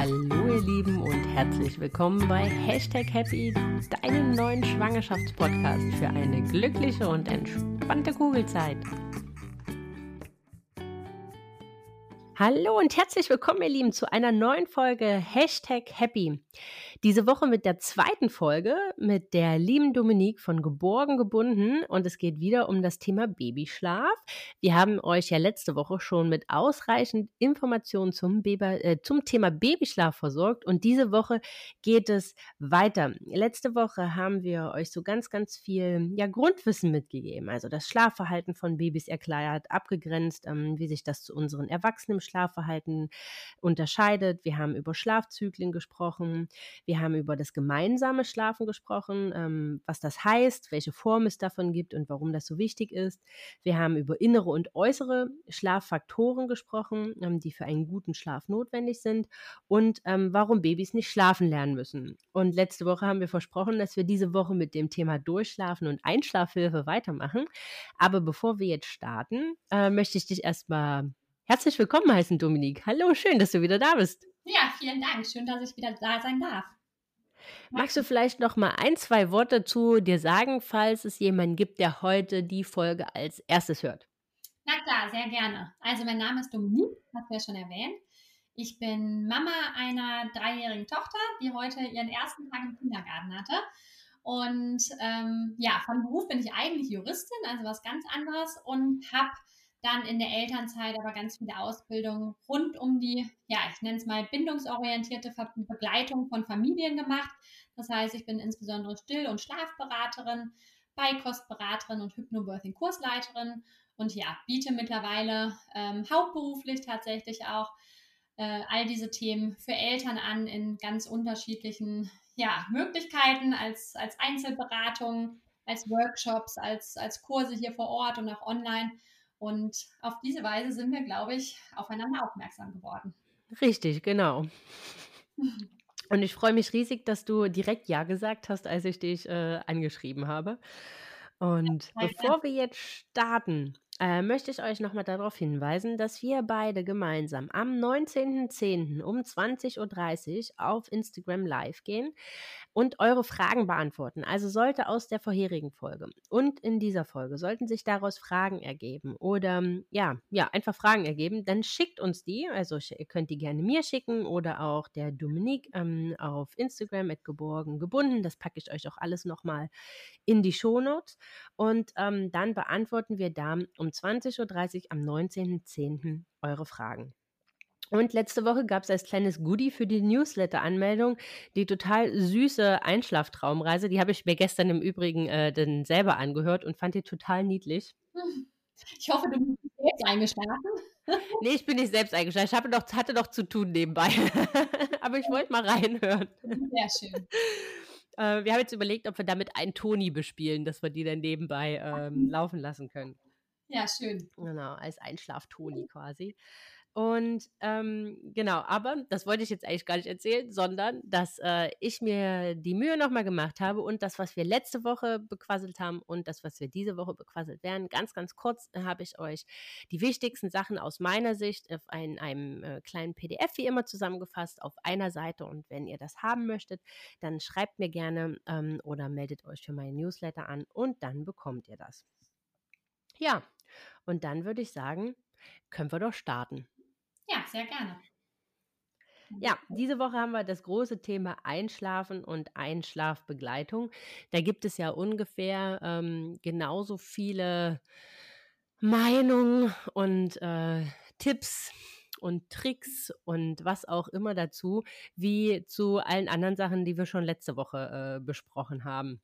Hallo ihr Lieben und herzlich willkommen bei Hashtag Happy, deinem neuen Schwangerschaftspodcast für eine glückliche und entspannte Kugelzeit. Hallo und herzlich willkommen, ihr Lieben, zu einer neuen Folge Hashtag Happy. Diese Woche mit der zweiten Folge mit der lieben Dominique von Geborgen gebunden und es geht wieder um das Thema Babyschlaf. Wir haben euch ja letzte Woche schon mit ausreichend Informationen zum, äh, zum Thema Babyschlaf versorgt und diese Woche geht es weiter. Letzte Woche haben wir euch so ganz, ganz viel ja, Grundwissen mitgegeben, also das Schlafverhalten von Babys erklärt, abgegrenzt, ähm, wie sich das zu unseren Erwachsenen Schlafverhalten unterscheidet. Wir haben über Schlafzyklen gesprochen. Wir haben über das gemeinsame Schlafen gesprochen, ähm, was das heißt, welche Form es davon gibt und warum das so wichtig ist. Wir haben über innere und äußere Schlaffaktoren gesprochen, ähm, die für einen guten Schlaf notwendig sind und ähm, warum Babys nicht schlafen lernen müssen. Und letzte Woche haben wir versprochen, dass wir diese Woche mit dem Thema Durchschlafen und Einschlafhilfe weitermachen. Aber bevor wir jetzt starten, äh, möchte ich dich erstmal Herzlich willkommen heißen, Dominik. Hallo, schön, dass du wieder da bist. Ja, vielen Dank. Schön, dass ich wieder da sein darf. Magst du vielleicht noch mal ein, zwei Worte zu dir sagen, falls es jemanden gibt, der heute die Folge als erstes hört? Na klar, sehr gerne. Also mein Name ist Dominique, hast du ja schon erwähnt. Ich bin Mama einer dreijährigen Tochter, die heute ihren ersten Tag im Kindergarten hatte. Und ähm, ja, von Beruf bin ich eigentlich Juristin, also was ganz anderes und habe dann in der Elternzeit aber ganz viele Ausbildungen rund um die, ja, ich nenne es mal bindungsorientierte Begleitung von Familien gemacht. Das heißt, ich bin insbesondere Still- und Schlafberaterin, Beikostberaterin und Hypnobirthing-Kursleiterin und ja, biete mittlerweile ähm, hauptberuflich tatsächlich auch äh, all diese Themen für Eltern an in ganz unterschiedlichen ja, Möglichkeiten als, als Einzelberatung, als Workshops, als, als Kurse hier vor Ort und auch online. Und auf diese Weise sind wir, glaube ich, aufeinander aufmerksam geworden. Richtig, genau. Und ich freue mich riesig, dass du direkt Ja gesagt hast, als ich dich äh, angeschrieben habe. Und ja, bevor wir jetzt starten, äh, möchte ich euch nochmal darauf hinweisen, dass wir beide gemeinsam am 19.10. um 20.30 Uhr auf Instagram live gehen und eure Fragen beantworten. Also sollte aus der vorherigen Folge und in dieser Folge sollten sich daraus Fragen ergeben oder ja, ja, einfach Fragen ergeben, dann schickt uns die. Also ihr könnt die gerne mir schicken oder auch der Dominique ähm, auf Instagram mit geborgen gebunden. Das packe ich euch auch alles nochmal in die Shownotes. Und ähm, dann beantworten wir da um 20.30 Uhr am 19.10. eure Fragen. Und letzte Woche gab es als kleines Goodie für die Newsletter-Anmeldung die total süße Einschlaftraumreise. Die habe ich mir gestern im Übrigen äh, dann selber angehört und fand die total niedlich. Ich hoffe, du bist selbst eingeschlafen. nee, ich bin nicht selbst eingeschlafen. Ich habe doch, hatte doch zu tun nebenbei. Aber ich wollte mal reinhören. Sehr schön. Äh, wir haben jetzt überlegt, ob wir damit einen Toni bespielen, dass wir die dann nebenbei ähm, laufen lassen können. Ja, schön. Genau, als Einschlaftoni quasi. Und ähm, genau, aber das wollte ich jetzt eigentlich gar nicht erzählen, sondern dass äh, ich mir die Mühe nochmal gemacht habe und das, was wir letzte Woche bequasselt haben und das, was wir diese Woche bequasselt werden, ganz, ganz kurz äh, habe ich euch die wichtigsten Sachen aus meiner Sicht ein, einem äh, kleinen PDF wie immer zusammengefasst auf einer Seite. Und wenn ihr das haben möchtet, dann schreibt mir gerne ähm, oder meldet euch für meinen Newsletter an und dann bekommt ihr das. Ja, und dann würde ich sagen, können wir doch starten. Ja, sehr gerne. Ja, diese Woche haben wir das große Thema Einschlafen und Einschlafbegleitung. Da gibt es ja ungefähr ähm, genauso viele Meinungen und äh, Tipps und Tricks und was auch immer dazu, wie zu allen anderen Sachen, die wir schon letzte Woche äh, besprochen haben.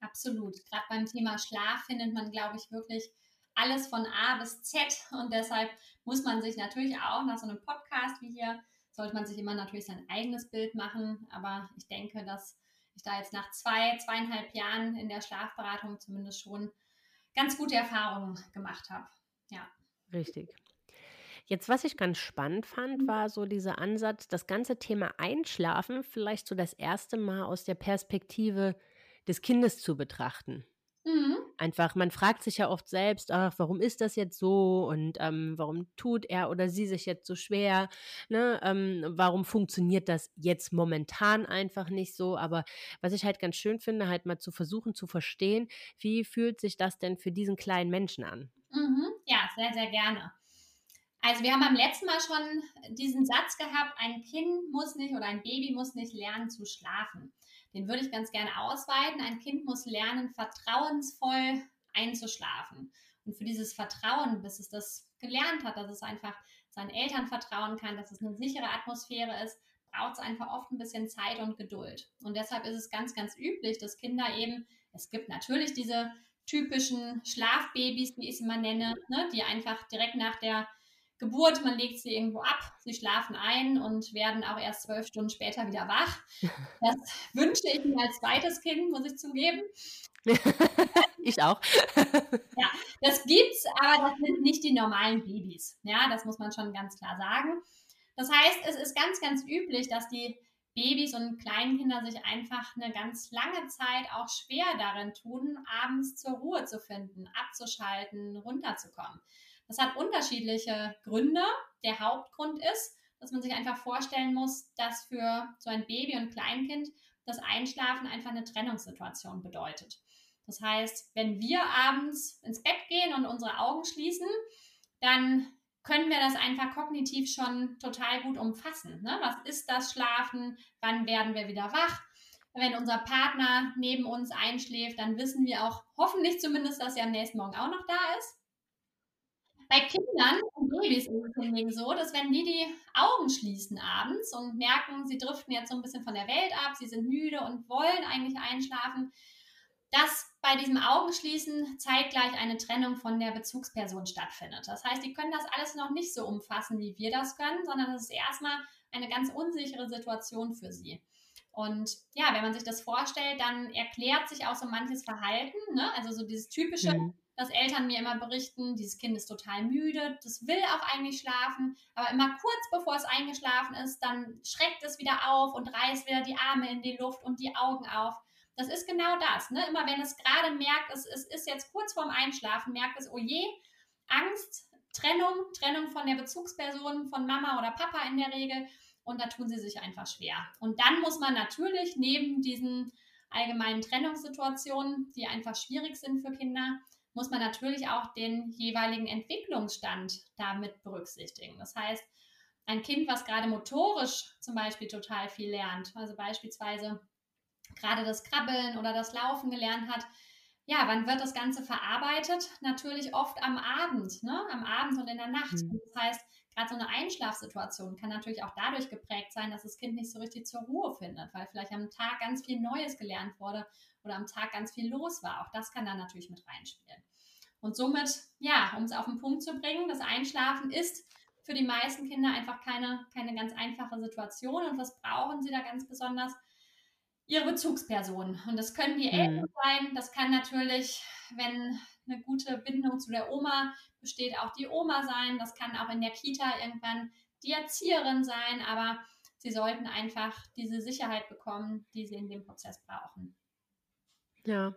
Absolut. Gerade beim Thema Schlaf findet man, glaube ich, wirklich alles von A bis Z und deshalb muss man sich natürlich auch nach so einem Podcast wie hier, sollte man sich immer natürlich sein eigenes Bild machen, aber ich denke, dass ich da jetzt nach zwei, zweieinhalb Jahren in der Schlafberatung zumindest schon ganz gute Erfahrungen gemacht habe. Ja. Richtig. Jetzt, was ich ganz spannend fand, war so dieser Ansatz, das ganze Thema Einschlafen vielleicht so das erste Mal aus der Perspektive des Kindes zu betrachten. Mhm. Einfach, man fragt sich ja oft selbst, ach, warum ist das jetzt so und ähm, warum tut er oder sie sich jetzt so schwer? Ne? Ähm, warum funktioniert das jetzt momentan einfach nicht so? Aber was ich halt ganz schön finde, halt mal zu versuchen zu verstehen, wie fühlt sich das denn für diesen kleinen Menschen an? Mhm. Ja, sehr, sehr gerne. Also wir haben beim letzten Mal schon diesen Satz gehabt, ein Kind muss nicht oder ein Baby muss nicht lernen zu schlafen. Den würde ich ganz gerne ausweiten. Ein Kind muss lernen, vertrauensvoll einzuschlafen. Und für dieses Vertrauen, bis es das gelernt hat, dass es einfach seinen Eltern vertrauen kann, dass es eine sichere Atmosphäre ist, braucht es einfach oft ein bisschen Zeit und Geduld. Und deshalb ist es ganz, ganz üblich, dass Kinder eben, es gibt natürlich diese typischen Schlafbabys, wie ich sie mal nenne, ne, die einfach direkt nach der Geburt, man legt sie irgendwo ab, sie schlafen ein und werden auch erst zwölf Stunden später wieder wach. Das wünsche ich mir als zweites Kind, muss ich zugeben. ich auch. ja, das gibt's, aber das sind nicht die normalen Babys. Ja, das muss man schon ganz klar sagen. Das heißt, es ist ganz, ganz üblich, dass die Babys und Kleinkinder sich einfach eine ganz lange Zeit auch schwer darin tun, abends zur Ruhe zu finden, abzuschalten, runterzukommen. Das hat unterschiedliche Gründe. Der Hauptgrund ist, dass man sich einfach vorstellen muss, dass für so ein Baby und Kleinkind das Einschlafen einfach eine Trennungssituation bedeutet. Das heißt, wenn wir abends ins Bett gehen und unsere Augen schließen, dann können wir das einfach kognitiv schon total gut umfassen. Ne? Was ist das Schlafen? Wann werden wir wieder wach? Wenn unser Partner neben uns einschläft, dann wissen wir auch hoffentlich zumindest, dass er am nächsten Morgen auch noch da ist. Bei Kindern und Babys ist es so, dass wenn die die Augen schließen abends und merken, sie driften jetzt so ein bisschen von der Welt ab, sie sind müde und wollen eigentlich einschlafen, dass bei diesem Augenschließen zeitgleich eine Trennung von der Bezugsperson stattfindet. Das heißt, die können das alles noch nicht so umfassen, wie wir das können, sondern es ist erstmal eine ganz unsichere Situation für sie. Und ja, wenn man sich das vorstellt, dann erklärt sich auch so manches Verhalten, ne? also so dieses typische, mhm dass Eltern mir immer berichten, dieses Kind ist total müde, das will auch eigentlich schlafen, aber immer kurz bevor es eingeschlafen ist, dann schreckt es wieder auf und reißt wieder die Arme in die Luft und die Augen auf. Das ist genau das. Ne? Immer wenn es gerade merkt, es, es ist jetzt kurz vorm Einschlafen, merkt es, oh je, Angst, Trennung, Trennung von der Bezugsperson, von Mama oder Papa in der Regel. Und da tun sie sich einfach schwer. Und dann muss man natürlich neben diesen allgemeinen Trennungssituationen, die einfach schwierig sind für Kinder, muss man natürlich auch den jeweiligen Entwicklungsstand damit berücksichtigen. Das heißt, ein Kind, was gerade motorisch zum Beispiel total viel lernt, also beispielsweise gerade das Krabbeln oder das Laufen gelernt hat, ja, wann wird das Ganze verarbeitet? Natürlich oft am Abend, ne? am Abend und in der Nacht. Mhm. Das heißt, gerade so eine Einschlafsituation kann natürlich auch dadurch geprägt sein, dass das Kind nicht so richtig zur Ruhe findet, weil vielleicht am Tag ganz viel Neues gelernt wurde oder am Tag ganz viel los war. Auch das kann dann natürlich mit reinspielen. Und somit, ja, um es auf den Punkt zu bringen, das Einschlafen ist für die meisten Kinder einfach keine, keine ganz einfache Situation. Und was brauchen sie da ganz besonders? Ihre Bezugspersonen. Und das können die mhm. Eltern sein. Das kann natürlich, wenn eine gute Bindung zu der Oma besteht, auch die Oma sein. Das kann auch in der Kita irgendwann die Erzieherin sein. Aber sie sollten einfach diese Sicherheit bekommen, die sie in dem Prozess brauchen. Ja.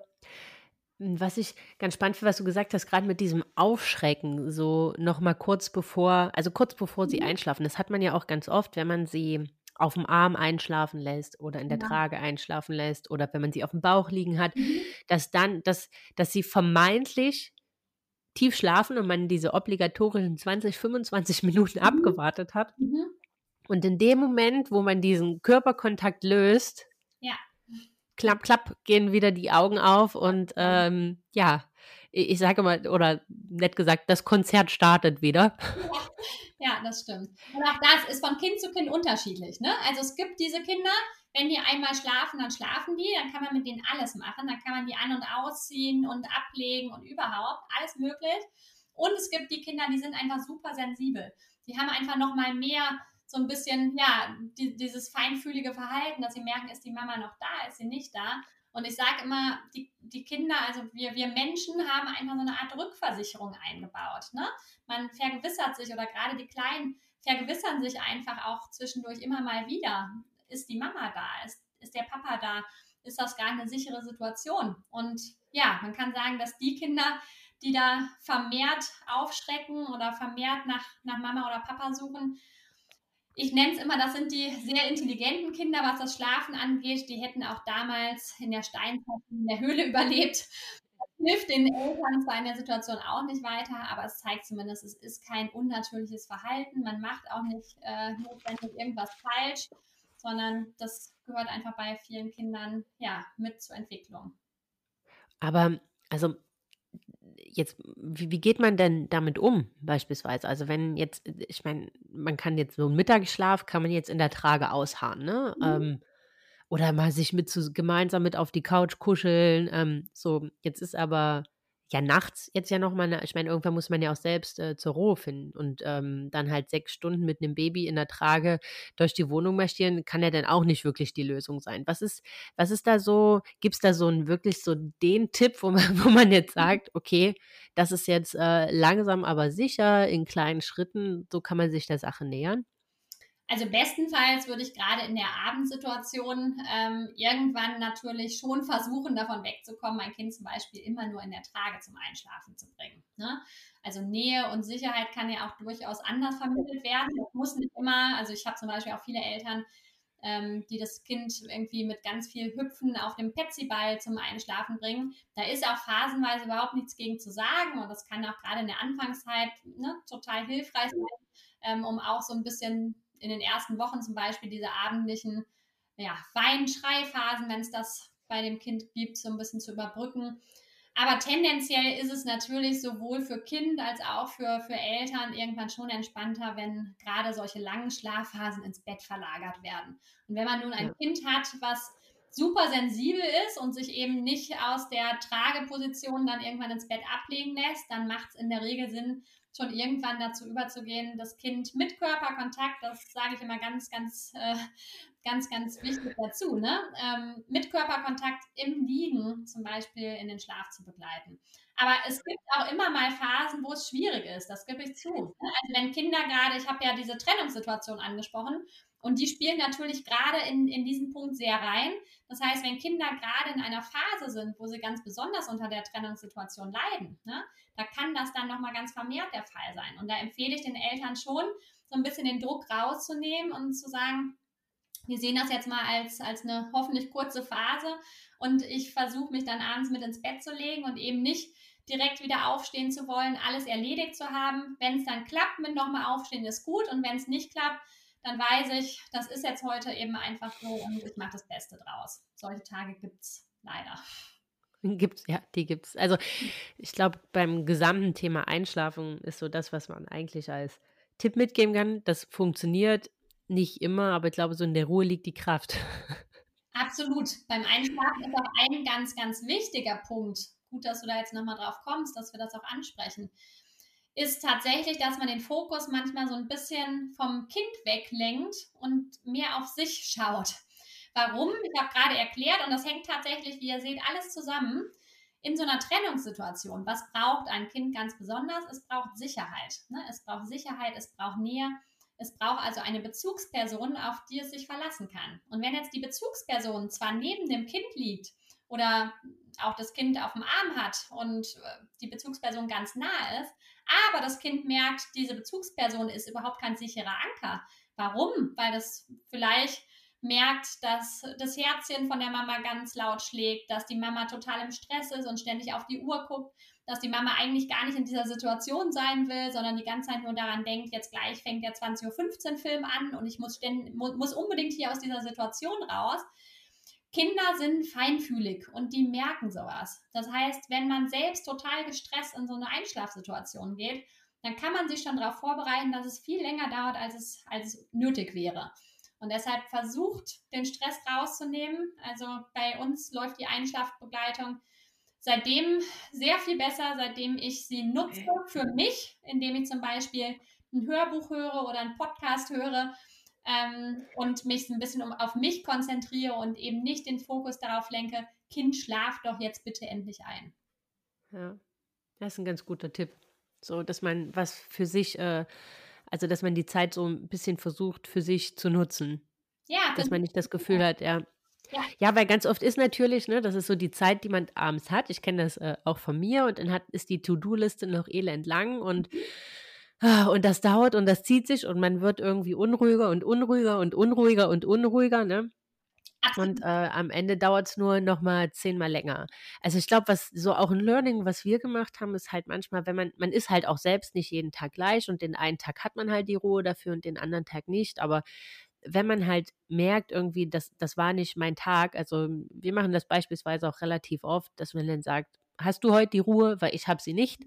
Was ich ganz spannend finde, was du gesagt hast, gerade mit diesem Aufschrecken, so nochmal kurz bevor, also kurz bevor sie mhm. einschlafen. Das hat man ja auch ganz oft, wenn man sie auf dem Arm einschlafen lässt oder in der ja. Trage einschlafen lässt oder wenn man sie auf dem Bauch liegen hat, mhm. dass dann, dass, dass sie vermeintlich tief schlafen und man diese obligatorischen 20, 25 Minuten mhm. abgewartet hat. Mhm. Und in dem Moment, wo man diesen Körperkontakt löst, ja klapp, klapp, gehen wieder die Augen auf und ähm, ja, ich sage mal, oder nett gesagt, das Konzert startet wieder. Ja, ja, das stimmt. Und auch das ist von Kind zu Kind unterschiedlich. Ne? Also es gibt diese Kinder, wenn die einmal schlafen, dann schlafen die, dann kann man mit denen alles machen. Dann kann man die an- und ausziehen und ablegen und überhaupt alles möglich. Und es gibt die Kinder, die sind einfach super sensibel. Die haben einfach noch mal mehr so ein bisschen, ja, die, dieses feinfühlige Verhalten, dass sie merken, ist die Mama noch da, ist sie nicht da. Und ich sage immer, die, die Kinder, also wir, wir Menschen haben einfach so eine Art Rückversicherung eingebaut. Ne? Man vergewissert sich oder gerade die Kleinen vergewissern sich einfach auch zwischendurch immer mal wieder. Ist die Mama da? Ist, ist der Papa da? Ist das gar eine sichere Situation? Und ja, man kann sagen, dass die Kinder, die da vermehrt aufschrecken oder vermehrt nach, nach Mama oder Papa suchen, ich nenne es immer, das sind die sehr intelligenten Kinder, was das Schlafen angeht. Die hätten auch damals in der Steinzeit in der Höhle überlebt. Das hilft den Eltern zwar in der Situation auch nicht weiter, aber es zeigt zumindest, es ist kein unnatürliches Verhalten. Man macht auch nicht äh, notwendig irgendwas falsch, sondern das gehört einfach bei vielen Kindern ja mit zur Entwicklung. Aber also jetzt, wie, wie, geht man denn damit um, beispielsweise? Also wenn jetzt, ich meine, man kann jetzt so einen Mittagsschlaf, kann man jetzt in der Trage ausharren, ne? Mhm. Ähm, oder mal sich mit zu, gemeinsam mit auf die Couch kuscheln. Ähm, so, jetzt ist aber ja nachts jetzt ja nochmal, ich meine, irgendwann muss man ja auch selbst äh, zur Ruhe finden und ähm, dann halt sechs Stunden mit einem Baby in der Trage durch die Wohnung marschieren, kann ja dann auch nicht wirklich die Lösung sein. Was ist, was ist da so, gibt es da so einen wirklich so den Tipp, wo man, wo man jetzt mhm. sagt, okay, das ist jetzt äh, langsam aber sicher in kleinen Schritten, so kann man sich der Sache nähern? Also bestenfalls würde ich gerade in der Abendsituation ähm, irgendwann natürlich schon versuchen, davon wegzukommen, mein Kind zum Beispiel immer nur in der Trage zum Einschlafen zu bringen. Ne? Also Nähe und Sicherheit kann ja auch durchaus anders vermittelt werden. Das muss nicht immer, also ich habe zum Beispiel auch viele Eltern, ähm, die das Kind irgendwie mit ganz viel Hüpfen auf dem Petsyball zum Einschlafen bringen. Da ist auch phasenweise überhaupt nichts gegen zu sagen und das kann auch gerade in der Anfangszeit ne, total hilfreich sein, ähm, um auch so ein bisschen in den ersten Wochen zum Beispiel diese abendlichen ja, Wein-Schreiphasen, wenn es das bei dem Kind gibt, so ein bisschen zu überbrücken. Aber tendenziell ist es natürlich sowohl für Kind als auch für, für Eltern irgendwann schon entspannter, wenn gerade solche langen Schlafphasen ins Bett verlagert werden. Und wenn man nun ein ja. Kind hat, was super sensibel ist und sich eben nicht aus der Trageposition dann irgendwann ins Bett ablegen lässt, dann macht es in der Regel Sinn, schon irgendwann dazu überzugehen, das Kind mit Körperkontakt, das sage ich immer ganz, ganz, äh, ganz, ganz wichtig dazu, ne? Ähm, mit Körperkontakt im Liegen zum Beispiel in den Schlaf zu begleiten. Aber es gibt auch immer mal Phasen, wo es schwierig ist, das gebe ich zu. Ne? Also wenn Kinder gerade, ich habe ja diese Trennungssituation angesprochen, und die spielen natürlich gerade in, in diesen Punkt sehr rein. Das heißt, wenn Kinder gerade in einer Phase sind, wo sie ganz besonders unter der Trennungssituation leiden, ne, da kann das dann nochmal ganz vermehrt der Fall sein. Und da empfehle ich den Eltern schon, so ein bisschen den Druck rauszunehmen und zu sagen, wir sehen das jetzt mal als, als eine hoffentlich kurze Phase und ich versuche mich dann abends mit ins Bett zu legen und eben nicht direkt wieder aufstehen zu wollen, alles erledigt zu haben. Wenn es dann klappt mit nochmal aufstehen, ist gut und wenn es nicht klappt, dann weiß ich, das ist jetzt heute eben einfach so und ich mache das Beste draus. Solche Tage gibt es leider. Gibt's, ja, die gibt's. Also ich glaube, beim gesamten Thema Einschlafen ist so das, was man eigentlich als Tipp mitgeben kann. Das funktioniert nicht immer, aber ich glaube, so in der Ruhe liegt die Kraft. Absolut. Beim Einschlafen ist auch ein ganz, ganz wichtiger Punkt. Gut, dass du da jetzt nochmal drauf kommst, dass wir das auch ansprechen ist tatsächlich, dass man den Fokus manchmal so ein bisschen vom Kind weglenkt und mehr auf sich schaut. Warum? Ich habe gerade erklärt und das hängt tatsächlich, wie ihr seht, alles zusammen. In so einer Trennungssituation, was braucht ein Kind ganz besonders? Es braucht Sicherheit. Ne? Es braucht Sicherheit, es braucht Nähe. Es braucht also eine Bezugsperson, auf die es sich verlassen kann. Und wenn jetzt die Bezugsperson zwar neben dem Kind liegt oder auch das Kind auf dem Arm hat und äh, die Bezugsperson ganz nah ist, aber das Kind merkt, diese Bezugsperson ist überhaupt kein sicherer Anker. Warum? Weil das vielleicht merkt, dass das Herzchen von der Mama ganz laut schlägt, dass die Mama total im Stress ist und ständig auf die Uhr guckt, dass die Mama eigentlich gar nicht in dieser Situation sein will, sondern die ganze Zeit nur daran denkt, jetzt gleich fängt der 20.15 Uhr Film an und ich muss, ständig, muss unbedingt hier aus dieser Situation raus. Kinder sind feinfühlig und die merken sowas. Das heißt, wenn man selbst total gestresst in so eine Einschlafsituation geht, dann kann man sich schon darauf vorbereiten, dass es viel länger dauert, als es, als es nötig wäre. Und deshalb versucht, den Stress rauszunehmen. Also bei uns läuft die Einschlafbegleitung seitdem sehr viel besser, seitdem ich sie nutze für mich, indem ich zum Beispiel ein Hörbuch höre oder einen Podcast höre ähm, und mich ein bisschen um, auf mich konzentriere und eben nicht den Fokus darauf lenke, Kind, schlaf doch jetzt bitte endlich ein. Ja, das ist ein ganz guter Tipp. So, dass man was für sich, äh, also dass man die Zeit so ein bisschen versucht, für sich zu nutzen. Ja. Dass man nicht das Gefühl hat, ja. Ja, Ja, weil ganz oft ist natürlich, ne, das ist so die Zeit, die man abends hat. Ich kenne das äh, auch von mir und dann hat, ist die To-Do-Liste noch elend lang und, ah, und das dauert und das zieht sich und man wird irgendwie unruhiger und unruhiger und unruhiger und unruhiger, ne? Und äh, am Ende dauert es nur noch mal zehnmal länger. Also ich glaube, was so auch ein Learning, was wir gemacht haben, ist halt manchmal, wenn man, man ist halt auch selbst nicht jeden Tag gleich und den einen Tag hat man halt die Ruhe dafür und den anderen Tag nicht. Aber wenn man halt merkt, irgendwie, das, das war nicht mein Tag, also wir machen das beispielsweise auch relativ oft, dass man dann sagt, hast du heute die Ruhe, weil ich habe sie nicht.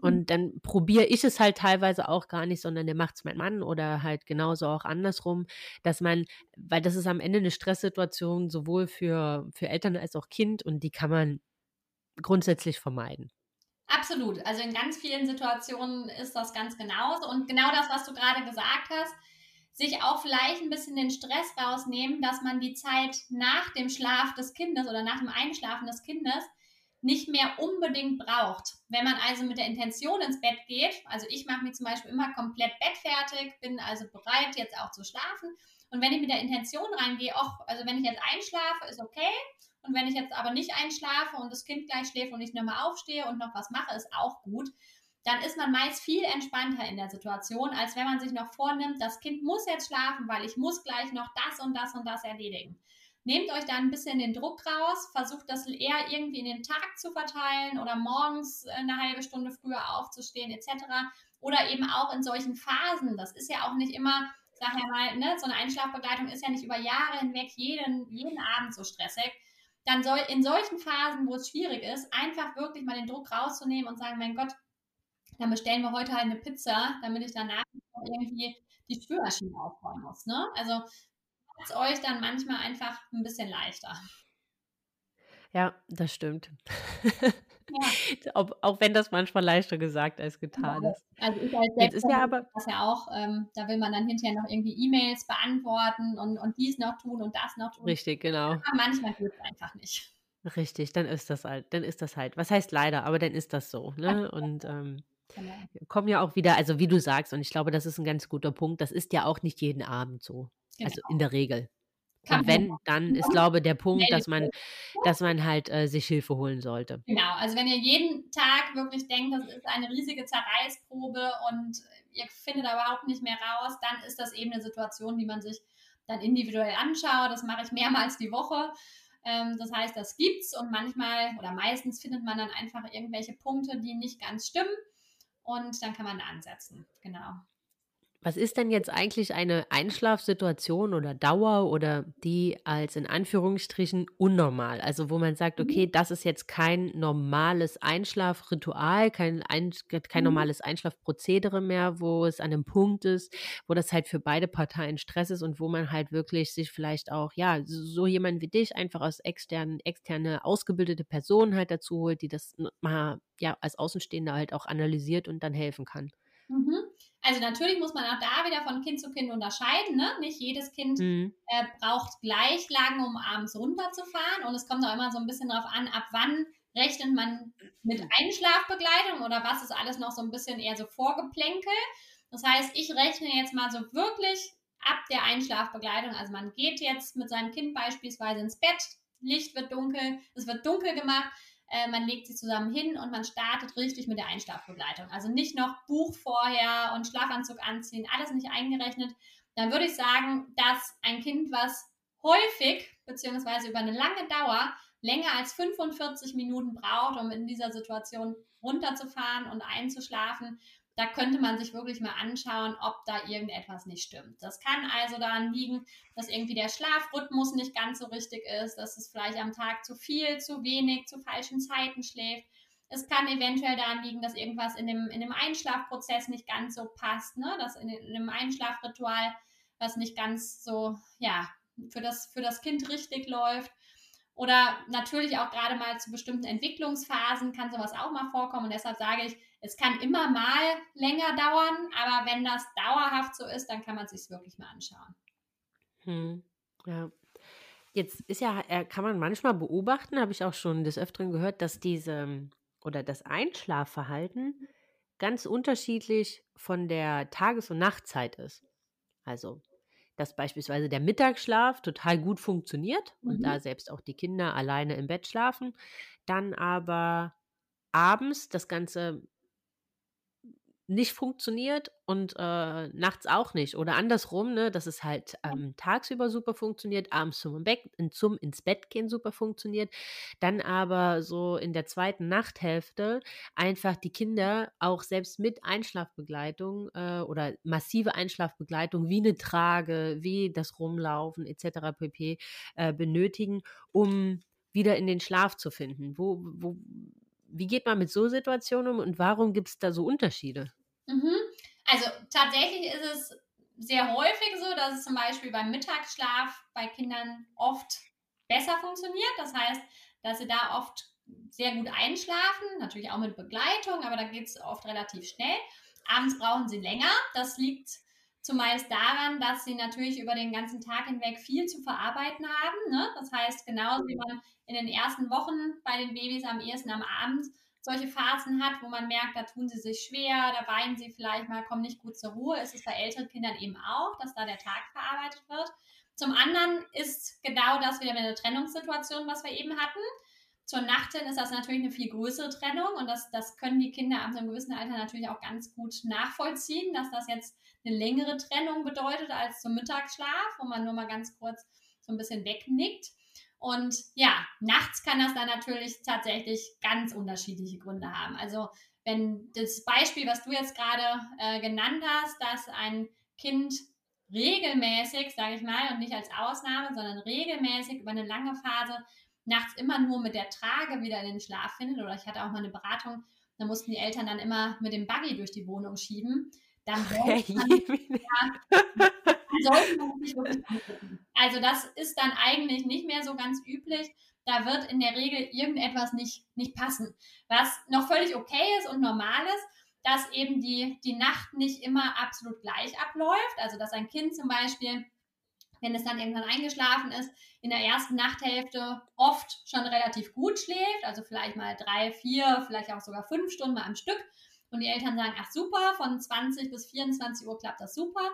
Und dann probiere ich es halt teilweise auch gar nicht, sondern der macht es mein Mann oder halt genauso auch andersrum, dass man, weil das ist am Ende eine Stresssituation sowohl für, für Eltern als auch Kind und die kann man grundsätzlich vermeiden. Absolut. Also in ganz vielen Situationen ist das ganz genauso. Und genau das, was du gerade gesagt hast, sich auch vielleicht ein bisschen den Stress rausnehmen, dass man die Zeit nach dem Schlaf des Kindes oder nach dem Einschlafen des Kindes nicht mehr unbedingt braucht. Wenn man also mit der Intention ins Bett geht, also ich mache mir zum Beispiel immer komplett bettfertig, bin also bereit, jetzt auch zu schlafen. Und wenn ich mit der Intention reingehe, auch, also wenn ich jetzt einschlafe, ist okay. Und wenn ich jetzt aber nicht einschlafe und das Kind gleich schläft und ich nochmal aufstehe und noch was mache, ist auch gut dann ist man meist viel entspannter in der Situation, als wenn man sich noch vornimmt, das Kind muss jetzt schlafen, weil ich muss gleich noch das und das und das erledigen. Nehmt euch da ein bisschen den Druck raus, versucht das eher irgendwie in den Tag zu verteilen oder morgens eine halbe Stunde früher aufzustehen etc. Oder eben auch in solchen Phasen. Das ist ja auch nicht immer, sag ja mal, ne, so eine Einschlafbegleitung ist ja nicht über Jahre hinweg jeden, jeden Abend so stressig. Dann soll in solchen Phasen, wo es schwierig ist, einfach wirklich mal den Druck rauszunehmen und sagen, mein Gott, dann bestellen wir heute halt eine Pizza, damit ich danach irgendwie die Spülmaschine aufräumen muss. Ne? Also es euch dann manchmal einfach ein bisschen leichter. Ja, das stimmt. Ja. auch, auch, wenn das manchmal leichter gesagt als getan ja, ist. Also ich als Jetzt ist ja aber das ja auch, ähm, da will man dann hinterher noch irgendwie E-Mails beantworten und, und dies noch tun und das noch tun. Richtig, genau. Aber manchmal geht es einfach nicht. Richtig, dann ist das halt, dann ist das halt. Was heißt leider, aber dann ist das so. Ne? Und ähm, Genau. Kommen ja auch wieder, also wie du sagst, und ich glaube, das ist ein ganz guter Punkt, das ist ja auch nicht jeden Abend so. Genau. Also in der Regel. Kann und wenn, dann ist, glaube ich, der Punkt, dass man, dass man halt äh, sich Hilfe holen sollte. Genau, also wenn ihr jeden Tag wirklich denkt, das ist eine riesige Zerreißprobe und ihr findet da überhaupt nicht mehr raus, dann ist das eben eine Situation, die man sich dann individuell anschaut. Das mache ich mehrmals die Woche. Ähm, das heißt, das gibt's und manchmal oder meistens findet man dann einfach irgendwelche Punkte, die nicht ganz stimmen und dann kann man ansetzen. Genau. Was ist denn jetzt eigentlich eine Einschlafsituation oder Dauer oder die als in Anführungsstrichen unnormal? Also wo man sagt, okay, mhm. das ist jetzt kein normales Einschlafritual, kein, ein, kein mhm. normales Einschlafprozedere mehr, wo es an einem Punkt ist, wo das halt für beide Parteien Stress ist und wo man halt wirklich sich vielleicht auch, ja, so jemand wie dich einfach aus externen, externe ausgebildete Personen halt dazu holt, die das mal ja als Außenstehender halt auch analysiert und dann helfen kann. Mhm. Also natürlich muss man auch da wieder von Kind zu Kind unterscheiden. Ne? Nicht jedes Kind mhm. äh, braucht gleich lang, um abends runterzufahren. Und es kommt auch immer so ein bisschen darauf an, ab wann rechnet man mit Einschlafbegleitung oder was ist alles noch so ein bisschen eher so Vorgeplänkel. Das heißt, ich rechne jetzt mal so wirklich ab der Einschlafbegleitung. Also man geht jetzt mit seinem Kind beispielsweise ins Bett, Licht wird dunkel, es wird dunkel gemacht äh, man legt sich zusammen hin und man startet richtig mit der Einschlafbegleitung. Also nicht noch Buch vorher und Schlafanzug anziehen, alles nicht eingerechnet. Dann würde ich sagen, dass ein Kind, was häufig beziehungsweise über eine lange Dauer länger als 45 Minuten braucht, um in dieser Situation runterzufahren und einzuschlafen, da könnte man sich wirklich mal anschauen, ob da irgendetwas nicht stimmt. Das kann also daran liegen, dass irgendwie der Schlafrhythmus nicht ganz so richtig ist, dass es vielleicht am Tag zu viel, zu wenig, zu falschen Zeiten schläft. Es kann eventuell daran liegen, dass irgendwas in dem, in dem Einschlafprozess nicht ganz so passt, ne? dass in, in dem Einschlafritual was nicht ganz so, ja, für das, für das Kind richtig läuft. Oder natürlich auch gerade mal zu bestimmten Entwicklungsphasen kann sowas auch mal vorkommen. Und deshalb sage ich, es kann immer mal länger dauern, aber wenn das dauerhaft so ist, dann kann man es sich wirklich mal anschauen. Hm, ja. Jetzt ist ja, äh, kann man manchmal beobachten, habe ich auch schon des Öfteren gehört, dass diese oder das Einschlafverhalten ganz unterschiedlich von der Tages- und Nachtzeit ist. Also dass beispielsweise der Mittagsschlaf total gut funktioniert und Mhm. da selbst auch die Kinder alleine im Bett schlafen, dann aber abends das Ganze nicht funktioniert und, äh, nachts auch nicht oder andersrum, ne, dass es halt, ähm, tagsüber super funktioniert, abends zum Beck zum ins Bett gehen super funktioniert, dann aber so in der zweiten Nachthälfte einfach die Kinder auch selbst mit Einschlafbegleitung, äh, oder massive Einschlafbegleitung wie eine Trage, wie das Rumlaufen et cetera pp., äh, benötigen, um wieder in den Schlaf zu finden. Wo wo wie geht man mit so Situationen um und warum gibt es da so Unterschiede? Mhm. Also tatsächlich ist es sehr häufig so, dass es zum Beispiel beim Mittagsschlaf bei Kindern oft besser funktioniert. Das heißt, dass sie da oft sehr gut einschlafen, natürlich auch mit Begleitung, aber da geht es oft relativ schnell. Abends brauchen sie länger. Das liegt zumeist daran, dass sie natürlich über den ganzen Tag hinweg viel zu verarbeiten haben. Ne? Das heißt, genauso wie man in den ersten Wochen bei den Babys am ehesten am Abend solche Phasen hat, wo man merkt, da tun sie sich schwer, da weinen sie vielleicht mal, kommen nicht gut zur Ruhe, ist es bei älteren Kindern eben auch, dass da der Tag verarbeitet wird. Zum anderen ist genau das wieder mit der Trennungssituation, was wir eben hatten. Zur Nacht hin ist das natürlich eine viel größere Trennung und das, das können die Kinder ab einem gewissen Alter natürlich auch ganz gut nachvollziehen, dass das jetzt eine längere Trennung bedeutet als zum Mittagsschlaf, wo man nur mal ganz kurz so ein bisschen wegnickt. Und ja, nachts kann das dann natürlich tatsächlich ganz unterschiedliche Gründe haben. Also wenn das Beispiel, was du jetzt gerade äh, genannt hast, dass ein Kind regelmäßig, sage ich mal, und nicht als Ausnahme, sondern regelmäßig über eine lange Phase nachts immer nur mit der Trage wieder in den Schlaf findet. Oder ich hatte auch mal eine Beratung, da mussten die Eltern dann immer mit dem Buggy durch die Wohnung schieben. Dann sollte man, ja, sollte man sich wirklich angucken. Also das ist dann eigentlich nicht mehr so ganz üblich. Da wird in der Regel irgendetwas nicht, nicht passen. Was noch völlig okay ist und normal ist, dass eben die, die Nacht nicht immer absolut gleich abläuft. Also dass ein Kind zum Beispiel, wenn es dann irgendwann eingeschlafen ist, in der ersten Nachthälfte oft schon relativ gut schläft. Also vielleicht mal drei, vier, vielleicht auch sogar fünf Stunden mal am Stück. Und die Eltern sagen, ach super, von 20 bis 24 Uhr klappt das super.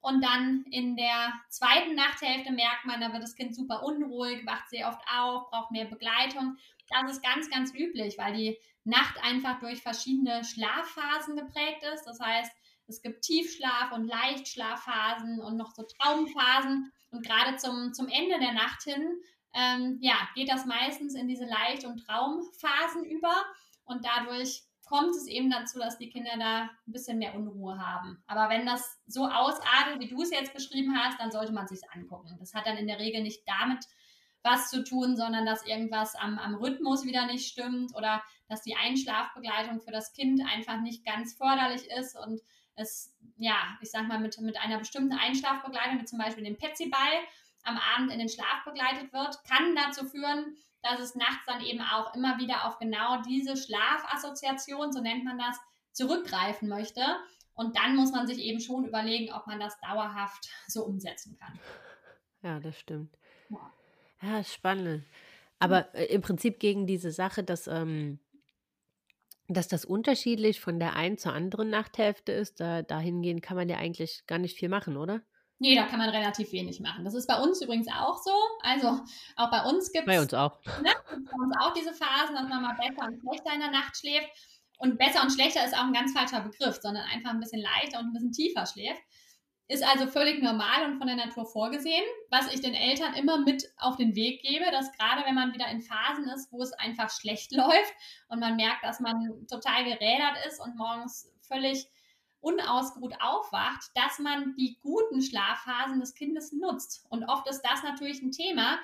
Und dann in der zweiten Nachthälfte merkt man, da wird das Kind super unruhig, wacht sehr oft auf, braucht mehr Begleitung. Das ist ganz, ganz üblich, weil die Nacht einfach durch verschiedene Schlafphasen geprägt ist. Das heißt, es gibt Tiefschlaf- und Leichtschlafphasen und noch so Traumphasen. Und gerade zum, zum Ende der Nacht hin, ähm, ja, geht das meistens in diese Leicht- und Traumphasen über. Und dadurch kommt es eben dazu, dass die Kinder da ein bisschen mehr Unruhe haben. Aber wenn das so ausartet, wie du es jetzt beschrieben hast, dann sollte man sich angucken. Das hat dann in der Regel nicht damit was zu tun, sondern dass irgendwas am, am Rhythmus wieder nicht stimmt oder dass die Einschlafbegleitung für das Kind einfach nicht ganz förderlich ist und es, ja, ich sag mal, mit, mit einer bestimmten Einschlafbegleitung, wie zum Beispiel dem Petsyball, am Abend in den Schlaf begleitet wird, kann dazu führen, dass es nachts dann eben auch immer wieder auf genau diese Schlafassoziation, so nennt man das, zurückgreifen möchte. Und dann muss man sich eben schon überlegen, ob man das dauerhaft so umsetzen kann. Ja, das stimmt. Ja. Ja, spannend. Aber äh, im Prinzip gegen diese Sache, dass, ähm, dass das unterschiedlich von der einen zur anderen Nachthälfte ist, da, dahingehend kann man ja eigentlich gar nicht viel machen, oder? Nee, da kann man relativ wenig machen. Das ist bei uns übrigens auch so. Also auch bei uns gibt Bei uns auch. Ne, bei uns auch diese Phasen, dass man mal besser und schlechter in der Nacht schläft. Und besser und schlechter ist auch ein ganz falscher Begriff, sondern einfach ein bisschen leichter und ein bisschen tiefer schläft. Ist also völlig normal und von der Natur vorgesehen. Was ich den Eltern immer mit auf den Weg gebe, dass gerade wenn man wieder in Phasen ist, wo es einfach schlecht läuft und man merkt, dass man total gerädert ist und morgens völlig unausgeruht aufwacht, dass man die guten Schlafphasen des Kindes nutzt. Und oft ist das natürlich ein Thema,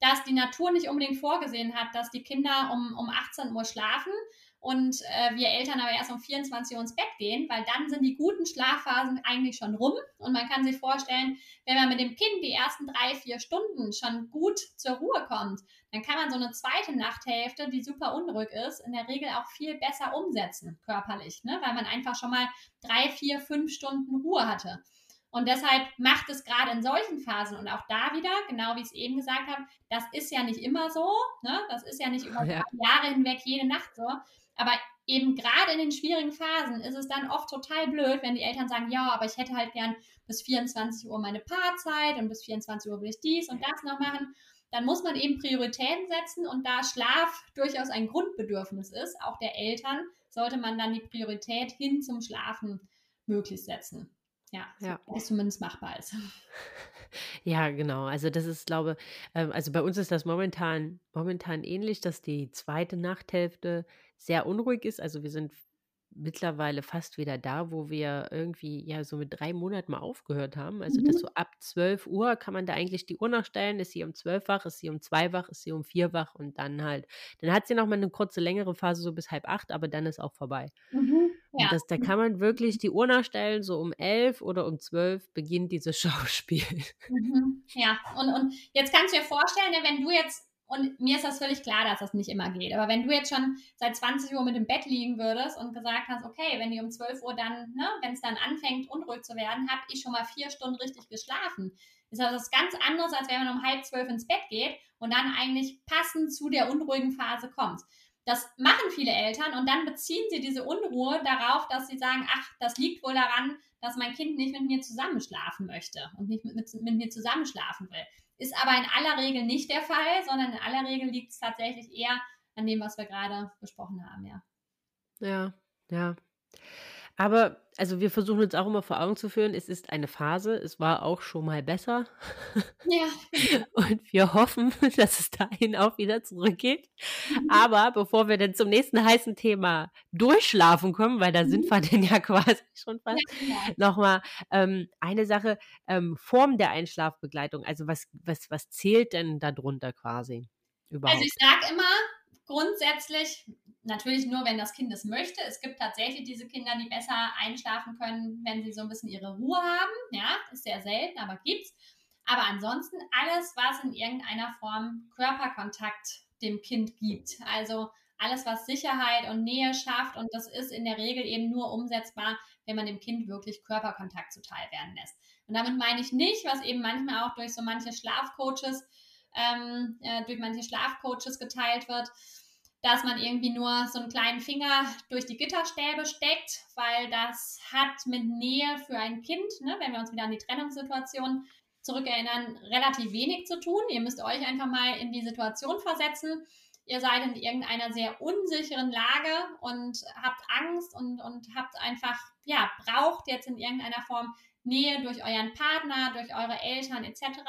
dass die Natur nicht unbedingt vorgesehen hat, dass die Kinder um, um 18 Uhr schlafen und äh, wir Eltern aber erst um 24 Uhr ins Bett gehen, weil dann sind die guten Schlafphasen eigentlich schon rum und man kann sich vorstellen, wenn man mit dem Kind die ersten drei, vier Stunden schon gut zur Ruhe kommt, dann kann man so eine zweite Nachthälfte, die super unruhig ist, in der Regel auch viel besser umsetzen, körperlich, ne? weil man einfach schon mal drei, vier, fünf Stunden Ruhe hatte. Und deshalb macht es gerade in solchen Phasen und auch da wieder, genau wie ich es eben gesagt habe, das ist ja nicht immer so, ne? das ist ja nicht über Ja. Jahre hinweg jede Nacht so, aber eben gerade in den schwierigen Phasen ist es dann oft total blöd, wenn die Eltern sagen, ja, aber ich hätte halt gern bis 24 Uhr meine Paarzeit und bis 24 Uhr will ich dies und das noch machen. Dann muss man eben Prioritäten setzen und da Schlaf durchaus ein Grundbedürfnis ist, auch der Eltern, sollte man dann die Priorität hin zum Schlafen möglichst setzen. Ja, ja. So, zumindest machbar ist. Ja, genau. Also das ist, glaube ähm, also bei uns ist das momentan momentan ähnlich, dass die zweite Nachthälfte sehr unruhig ist. Also wir sind mittlerweile fast wieder da, wo wir irgendwie ja so mit drei Monaten mal aufgehört haben. Also dass mhm. so ab 12 Uhr kann man da eigentlich die Uhr noch stellen. Ist sie um 12 wach, ist sie um 2 wach, ist sie um 4 wach und dann halt, dann hat sie noch mal eine kurze, längere Phase, so bis halb acht, aber dann ist auch vorbei. Mhm. Ja. Und das, da kann man wirklich die Uhr nachstellen, so um 11 oder um 12 beginnt dieses Schauspiel. Mhm. Ja, und, und jetzt kannst du dir vorstellen, ne, wenn du jetzt und mir ist das völlig klar, dass das nicht immer geht. Aber wenn du jetzt schon seit 20 Uhr mit dem Bett liegen würdest und gesagt hast, okay, wenn die um 12 Uhr dann, ne, wenn es dann anfängt, unruhig zu werden, habe ich schon mal vier Stunden richtig geschlafen. Ist also was ganz anderes, als wenn man um halb zwölf ins Bett geht und dann eigentlich passend zu der unruhigen Phase kommt. Das machen viele Eltern und dann beziehen sie diese Unruhe darauf, dass sie sagen, ach, das liegt wohl daran, dass mein Kind nicht mit mir zusammenschlafen möchte und nicht mit, mit, mit mir zusammenschlafen will. Ist aber in aller Regel nicht der Fall, sondern in aller Regel liegt es tatsächlich eher an dem, was wir gerade besprochen haben, ja. Ja, ja. Aber, also wir versuchen uns auch immer vor Augen zu führen, es ist eine Phase, es war auch schon mal besser. Ja. Und wir hoffen, dass es dahin auch wieder zurückgeht. Mhm. Aber bevor wir dann zum nächsten heißen Thema durchschlafen kommen, weil da mhm. sind wir denn ja quasi schon fast, ja, ja. nochmal ähm, eine Sache, ähm, Form der Einschlafbegleitung. Also was, was, was zählt denn darunter quasi überhaupt? Also ich sage immer, grundsätzlich natürlich nur, wenn das Kind es möchte. Es gibt tatsächlich diese Kinder, die besser einschlafen können, wenn sie so ein bisschen ihre Ruhe haben. Ja, ist sehr selten, aber gibt's. Aber ansonsten alles, was in irgendeiner Form Körperkontakt dem Kind gibt. Also alles, was Sicherheit und Nähe schafft. Und das ist in der Regel eben nur umsetzbar, wenn man dem Kind wirklich Körperkontakt zuteil werden lässt. Und damit meine ich nicht, was eben manchmal auch durch so manche Schlafcoaches, ähm, äh, durch manche Schlafcoaches geteilt wird, dass man irgendwie nur so einen kleinen Finger durch die Gitterstäbe steckt, weil das hat mit Nähe für ein Kind, ne, wenn wir uns wieder an die Trennungssituation zurückerinnern, relativ wenig zu tun. Ihr müsst euch einfach mal in die Situation versetzen. Ihr seid in irgendeiner sehr unsicheren Lage und habt Angst und, und habt einfach, ja, braucht jetzt in irgendeiner Form Nähe durch euren Partner, durch eure Eltern etc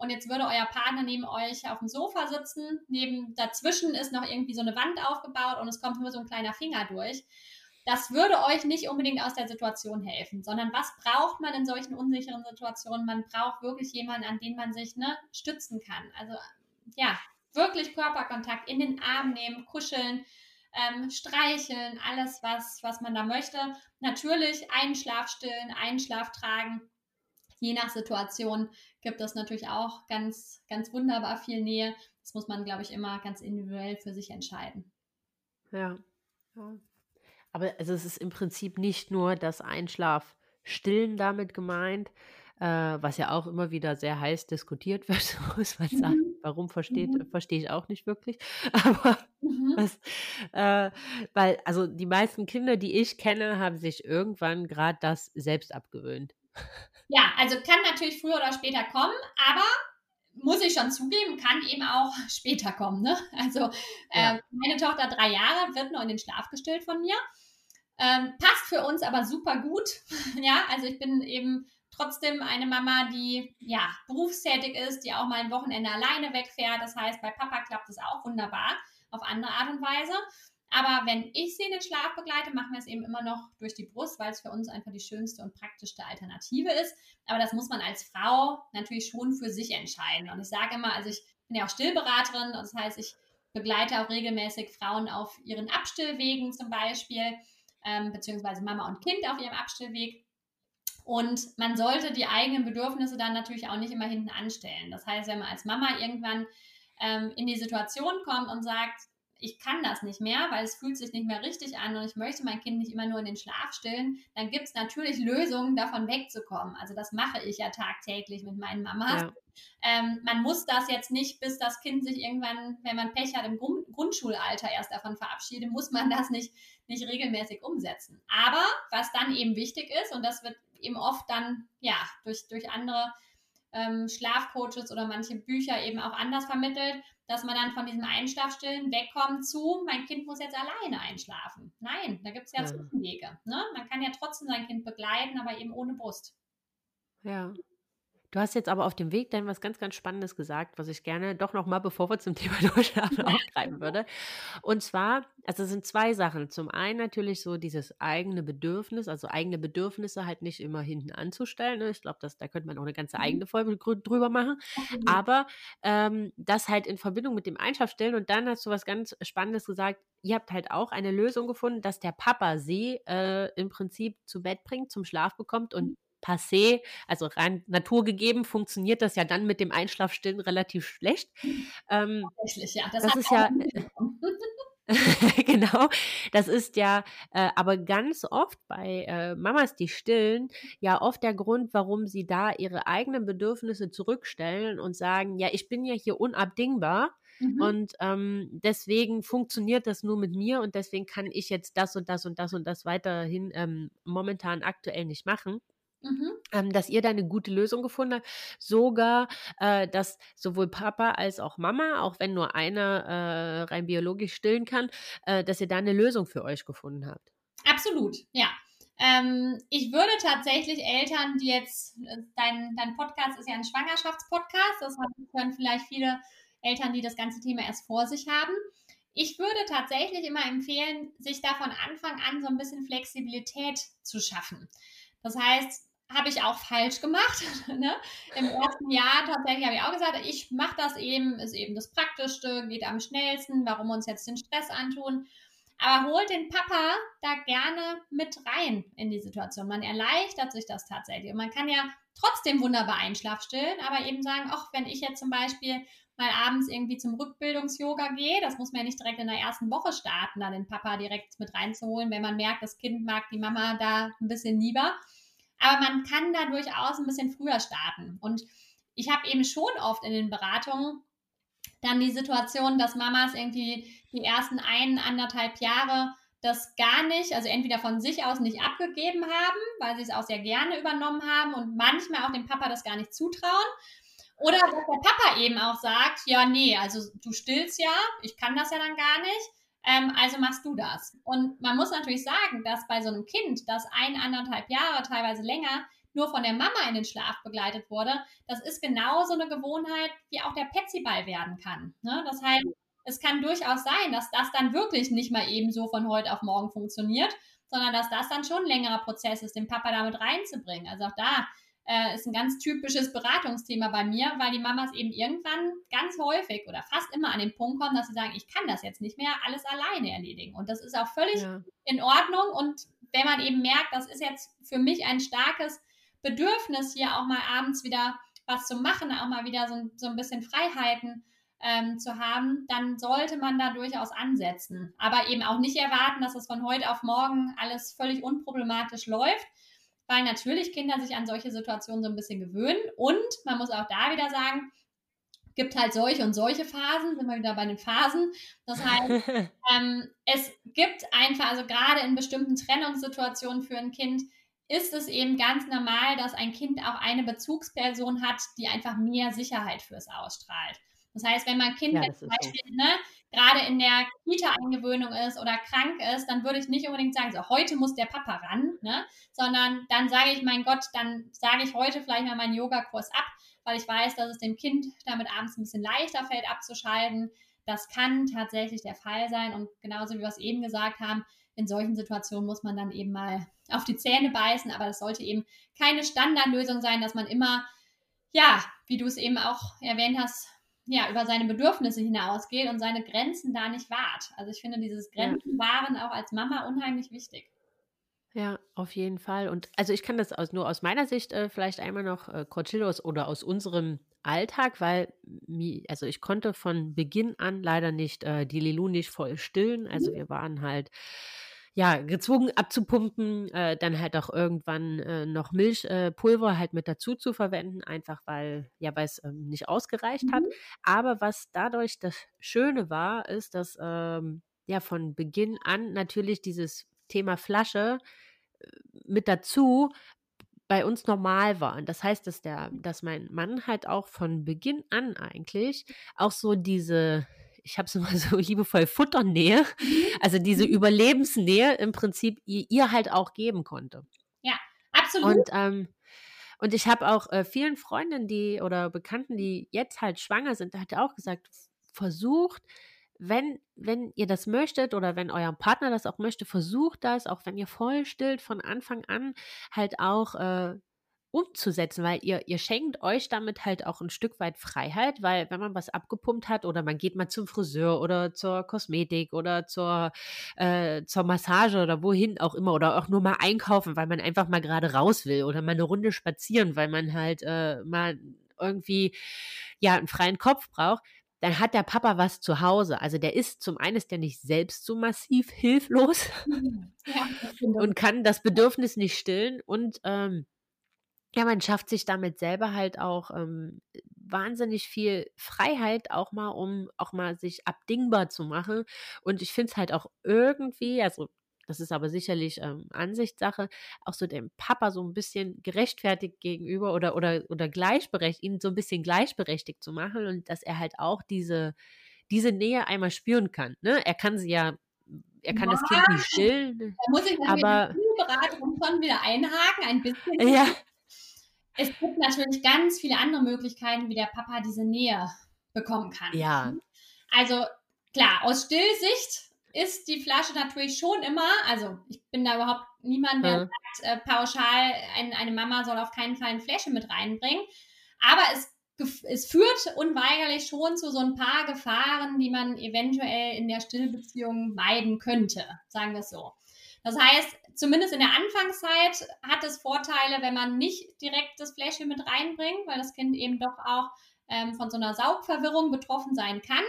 und jetzt würde euer Partner neben euch auf dem Sofa sitzen, neben dazwischen ist noch irgendwie so eine Wand aufgebaut und es kommt nur so ein kleiner Finger durch. Das würde euch nicht unbedingt aus der Situation helfen, sondern was braucht man in solchen unsicheren Situationen? Man braucht wirklich jemanden, an den man sich ne, stützen kann. Also ja, wirklich Körperkontakt in den Arm nehmen, kuscheln, ähm, streicheln, alles, was, was man da möchte. Natürlich Einschlaf stillen, Einschlaf tragen je nach Situation gibt es natürlich auch ganz, ganz wunderbar viel Nähe. Das muss man, glaube ich, immer ganz individuell für sich entscheiden. Ja. ja. Aber also es ist im Prinzip nicht nur das Einschlafstillen damit gemeint, äh, was ja auch immer wieder sehr heiß diskutiert wird, muss man sagen. Mhm. Warum versteht, mhm. verstehe ich auch nicht wirklich. Aber mhm. was, äh, weil, also die meisten Kinder, die ich kenne, haben sich irgendwann gerade das selbst abgewöhnt. Ja, also kann natürlich früher oder später kommen, aber muss ich schon zugeben, kann eben auch später kommen. Ne? Also ja. äh, meine Tochter drei Jahre wird nur in den Schlaf gestillt von mir. Ähm, passt für uns aber super gut. ja, also ich bin eben trotzdem eine Mama, die ja berufstätig ist, die auch mal ein Wochenende alleine wegfährt. Das heißt, bei Papa klappt es auch wunderbar auf andere Art und Weise. Aber wenn ich sie in den Schlaf begleite, machen wir es eben immer noch durch die Brust, weil es für uns einfach die schönste und praktischste Alternative ist. Aber das muss man als Frau natürlich schon für sich entscheiden. Und ich sage immer, also ich bin ja auch Stillberaterin, das heißt, ich begleite auch regelmäßig Frauen auf ihren Abstillwegen zum Beispiel, ähm, beziehungsweise Mama und Kind auf ihrem Abstillweg. Und man sollte die eigenen Bedürfnisse dann natürlich auch nicht immer hinten anstellen. Das heißt, wenn man als Mama irgendwann ähm, in die Situation kommt und sagt, ich kann das nicht mehr, weil es fühlt sich nicht mehr richtig an und ich möchte mein Kind nicht immer nur in den Schlaf stillen, dann gibt es natürlich Lösungen, davon wegzukommen. Also das mache ich ja tagtäglich mit meinen Mamas. Ja. Ähm, man muss das jetzt nicht, bis das Kind sich irgendwann, wenn man Pech hat, im Grund Grundschulalter erst davon verabschiedet, muss man das nicht, nicht regelmäßig umsetzen. Aber was dann eben wichtig ist, und das wird eben oft dann ja durch, durch andere ähm, Schlafcoaches oder manche Bücher eben auch anders vermittelt, dass man dann von diesem Einschlafstillen wegkommt zu, mein Kind muss jetzt alleine einschlafen. Nein, da gibt es ja, ja. Zwischenwege. Ne? Man kann ja trotzdem sein Kind begleiten, aber eben ohne Brust. Ja. Du hast jetzt aber auf dem Weg dann was ganz, ganz Spannendes gesagt, was ich gerne doch nochmal, bevor wir zum Thema Durchschlafen aufgreifen würde. Und zwar, also es sind zwei Sachen. Zum einen natürlich so dieses eigene Bedürfnis, also eigene Bedürfnisse halt nicht immer hinten anzustellen. Ne? Ich glaube, da könnte man auch eine ganze mhm. eigene Folge drüber machen. Aber ähm, das halt in Verbindung mit dem Einschlafstellen. Und dann hast du was ganz Spannendes gesagt. Ihr habt halt auch eine Lösung gefunden, dass der Papa sie äh, im Prinzip zu Bett bringt, zum Schlaf bekommt und mhm passé, also rein naturgegeben, funktioniert das ja dann mit dem Einschlafstillen relativ schlecht. Ähm, Tatsächlich, ja. Das, das ist ja. genau, das ist ja äh, aber ganz oft bei äh, Mamas, die stillen, ja oft der Grund, warum sie da ihre eigenen Bedürfnisse zurückstellen und sagen, ja, ich bin ja hier unabdingbar. Mhm. Und ähm, deswegen funktioniert das nur mit mir und deswegen kann ich jetzt das und das und das und das weiterhin ähm, momentan aktuell nicht machen. Mhm. Ähm, dass ihr da eine gute Lösung gefunden habt. Sogar, äh, dass sowohl Papa als auch Mama, auch wenn nur einer äh, rein biologisch stillen kann, äh, dass ihr da eine Lösung für euch gefunden habt. Absolut, ja. Ähm, ich würde tatsächlich Eltern, die jetzt, äh, dein, dein Podcast ist ja ein Schwangerschaftspodcast, das hören vielleicht viele Eltern, die das ganze Thema erst vor sich haben. Ich würde tatsächlich immer empfehlen, sich da von Anfang an so ein bisschen Flexibilität zu schaffen. Das heißt, habe ich auch falsch gemacht. ne? Im ersten Jahr tatsächlich habe ich auch gesagt, ich mache das eben, ist eben das Praktischste, geht am schnellsten, warum uns jetzt den Stress antun. Aber holt den Papa da gerne mit rein in die Situation. Man erleichtert sich das tatsächlich. Und man kann ja trotzdem wunderbar Einschlaf stillen, aber eben sagen, ach, wenn ich jetzt zum Beispiel mal abends irgendwie zum Rückbildungs-Yoga gehe, das muss man ja nicht direkt in der ersten Woche starten, da den Papa direkt mit reinzuholen, wenn man merkt, das Kind mag die Mama da ein bisschen lieber aber man kann da durchaus ein bisschen früher starten. Und ich habe eben schon oft in den Beratungen dann die Situation, dass Mamas irgendwie die ersten ein, anderthalb Jahre das gar nicht, also entweder von sich aus nicht abgegeben haben, weil sie es auch sehr gerne übernommen haben und manchmal auch dem Papa das gar nicht zutrauen. Oder dass der Papa eben auch sagt, ja, nee, also du stillst ja, ich kann das ja dann gar nicht. Ähm, also machst du das. Und man muss natürlich sagen, dass bei so einem Kind, das ein, anderthalb Jahre, teilweise länger, nur von der Mama in den Schlaf begleitet wurde, das ist genauso eine Gewohnheit, wie auch der Petsyball werden kann. Ne? Das heißt, es kann durchaus sein, dass das dann wirklich nicht mal eben so von heute auf morgen funktioniert, sondern dass das dann schon ein längerer Prozess ist, den Papa damit reinzubringen. Also auch da äh, ist ein ganz typisches Beratungsthema bei mir, weil die Mamas eben irgendwann ganz häufig oder fast immer an den Punkt kommen, dass sie sagen, ich kann das jetzt nicht mehr alles alleine erledigen. Und das ist auch völlig ja. in Ordnung. Und wenn man eben merkt, das ist jetzt für mich ein starkes Bedürfnis, hier auch mal abends wieder was zu machen, auch mal wieder so, so ein bisschen Freiheiten ähm, zu haben, dann sollte man da durchaus ansetzen. Aber eben auch nicht erwarten, dass es von heute auf morgen alles völlig unproblematisch läuft, weil natürlich Kinder sich an solche Situationen so ein bisschen gewöhnen. Und man muss auch da wieder sagen, gibt halt solche und solche Phasen, sind wir wieder bei den Phasen. Das heißt, ähm, es gibt einfach, also gerade in bestimmten Trennungssituationen für ein Kind, ist es eben ganz normal, dass ein Kind auch eine Bezugsperson hat, die einfach mehr Sicherheit fürs ausstrahlt. Das heißt, wenn mein Kind ja, jetzt zum Beispiel so. ne, gerade in der Kita-Eingewöhnung ist oder krank ist, dann würde ich nicht unbedingt sagen, so heute muss der Papa ran, ne, sondern dann sage ich, mein Gott, dann sage ich heute vielleicht mal meinen Yogakurs ab, weil ich weiß, dass es dem Kind damit abends ein bisschen leichter fällt abzuschalten. Das kann tatsächlich der Fall sein und genauso wie wir es eben gesagt haben, in solchen Situationen muss man dann eben mal auf die Zähne beißen, aber das sollte eben keine Standardlösung sein, dass man immer, ja, wie du es eben auch erwähnt hast, ja, über seine Bedürfnisse hinausgeht und seine Grenzen da nicht wahrt. Also ich finde dieses Grenzen wahren auch als Mama unheimlich wichtig. Ja, auf jeden Fall. Und also ich kann das aus, nur aus meiner Sicht äh, vielleicht einmal noch äh, Cortillos oder aus unserem Alltag, weil also ich konnte von Beginn an leider nicht äh, die Lilu nicht voll stillen. Also mhm. wir waren halt ja, gezwungen abzupumpen, äh, dann halt auch irgendwann äh, noch Milchpulver äh, halt mit dazu zu verwenden, einfach weil, ja, weil es ähm, nicht ausgereicht mhm. hat. Aber was dadurch das Schöne war, ist, dass ähm, ja von Beginn an natürlich dieses Thema Flasche äh, mit dazu bei uns normal war. Und das heißt, dass der, dass mein Mann halt auch von Beginn an eigentlich auch so diese ich habe es immer so liebevoll Futternähe, mhm. also diese mhm. Überlebensnähe im Prinzip ihr, ihr halt auch geben konnte. Ja, absolut. Und, ähm, und ich habe auch äh, vielen Freundinnen, die oder Bekannten, die jetzt halt schwanger sind, da hat er auch gesagt, versucht, wenn, wenn ihr das möchtet oder wenn euer Partner das auch möchte, versucht das, auch wenn ihr voll stillt, von Anfang an halt auch äh, umzusetzen, weil ihr, ihr schenkt euch damit halt auch ein Stück weit Freiheit, weil wenn man was abgepumpt hat oder man geht mal zum Friseur oder zur Kosmetik oder zur, äh, zur Massage oder wohin auch immer oder auch nur mal einkaufen, weil man einfach mal gerade raus will oder mal eine Runde spazieren, weil man halt äh, mal irgendwie ja einen freien Kopf braucht, dann hat der Papa was zu Hause. Also der ist zum einen ist der nicht selbst so massiv hilflos ja, und kann das Bedürfnis nicht stillen und ähm, ja, man schafft sich damit selber halt auch ähm, wahnsinnig viel Freiheit, auch mal, um auch mal sich abdingbar zu machen. Und ich finde es halt auch irgendwie, also das ist aber sicherlich ähm, Ansichtssache, auch so dem Papa so ein bisschen gerechtfertigt gegenüber oder, oder, oder gleichberechtigt, ihn so ein bisschen gleichberechtigt zu machen und dass er halt auch diese, diese Nähe einmal spüren kann. Ne? Er kann sie ja, er kann ja, das Kind nicht stillen. Da muss ich aber die Beratung schon wieder einhaken, ein bisschen. Ja es gibt natürlich ganz viele andere Möglichkeiten, wie der Papa diese Nähe bekommen kann. Ja. Also klar, aus Stillsicht ist die Flasche natürlich schon immer, also ich bin da überhaupt niemand, der mhm. sagt, äh, pauschal, ein, eine Mama soll auf keinen Fall ein Fläschchen mit reinbringen. Aber es, es führt unweigerlich schon zu so ein paar Gefahren, die man eventuell in der Stillbeziehung meiden könnte, sagen wir es so. Das heißt, zumindest in der Anfangszeit hat es Vorteile, wenn man nicht direkt das Fläschchen mit reinbringt, weil das Kind eben doch auch ähm, von so einer Saugverwirrung betroffen sein kann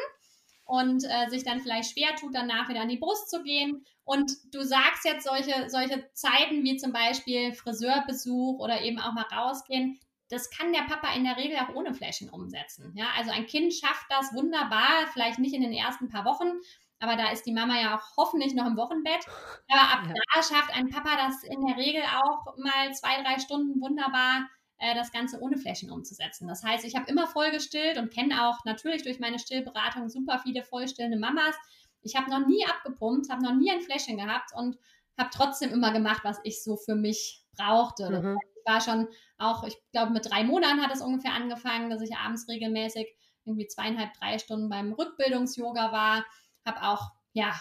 und äh, sich dann vielleicht schwer tut, danach wieder an die Brust zu gehen. Und du sagst jetzt solche, solche Zeiten wie zum Beispiel Friseurbesuch oder eben auch mal rausgehen, das kann der Papa in der Regel auch ohne Fläschchen umsetzen. Ja, also ein Kind schafft das wunderbar, vielleicht nicht in den ersten paar Wochen, aber da ist die Mama ja auch hoffentlich noch im Wochenbett. Aber ab ja. da schafft ein Papa das in der Regel auch mal zwei, drei Stunden wunderbar, äh, das Ganze ohne Flächen umzusetzen. Das heißt, ich habe immer voll gestillt und kenne auch natürlich durch meine Stillberatung super viele vollstillende Mamas. Ich habe noch nie abgepumpt, habe noch nie ein Fläschchen gehabt und habe trotzdem immer gemacht, was ich so für mich brauchte. Mhm. Ich war schon auch, ich glaube, mit drei Monaten hat es ungefähr angefangen, dass ich abends regelmäßig irgendwie zweieinhalb, drei Stunden beim Rückbildungs-Yoga war habe auch ja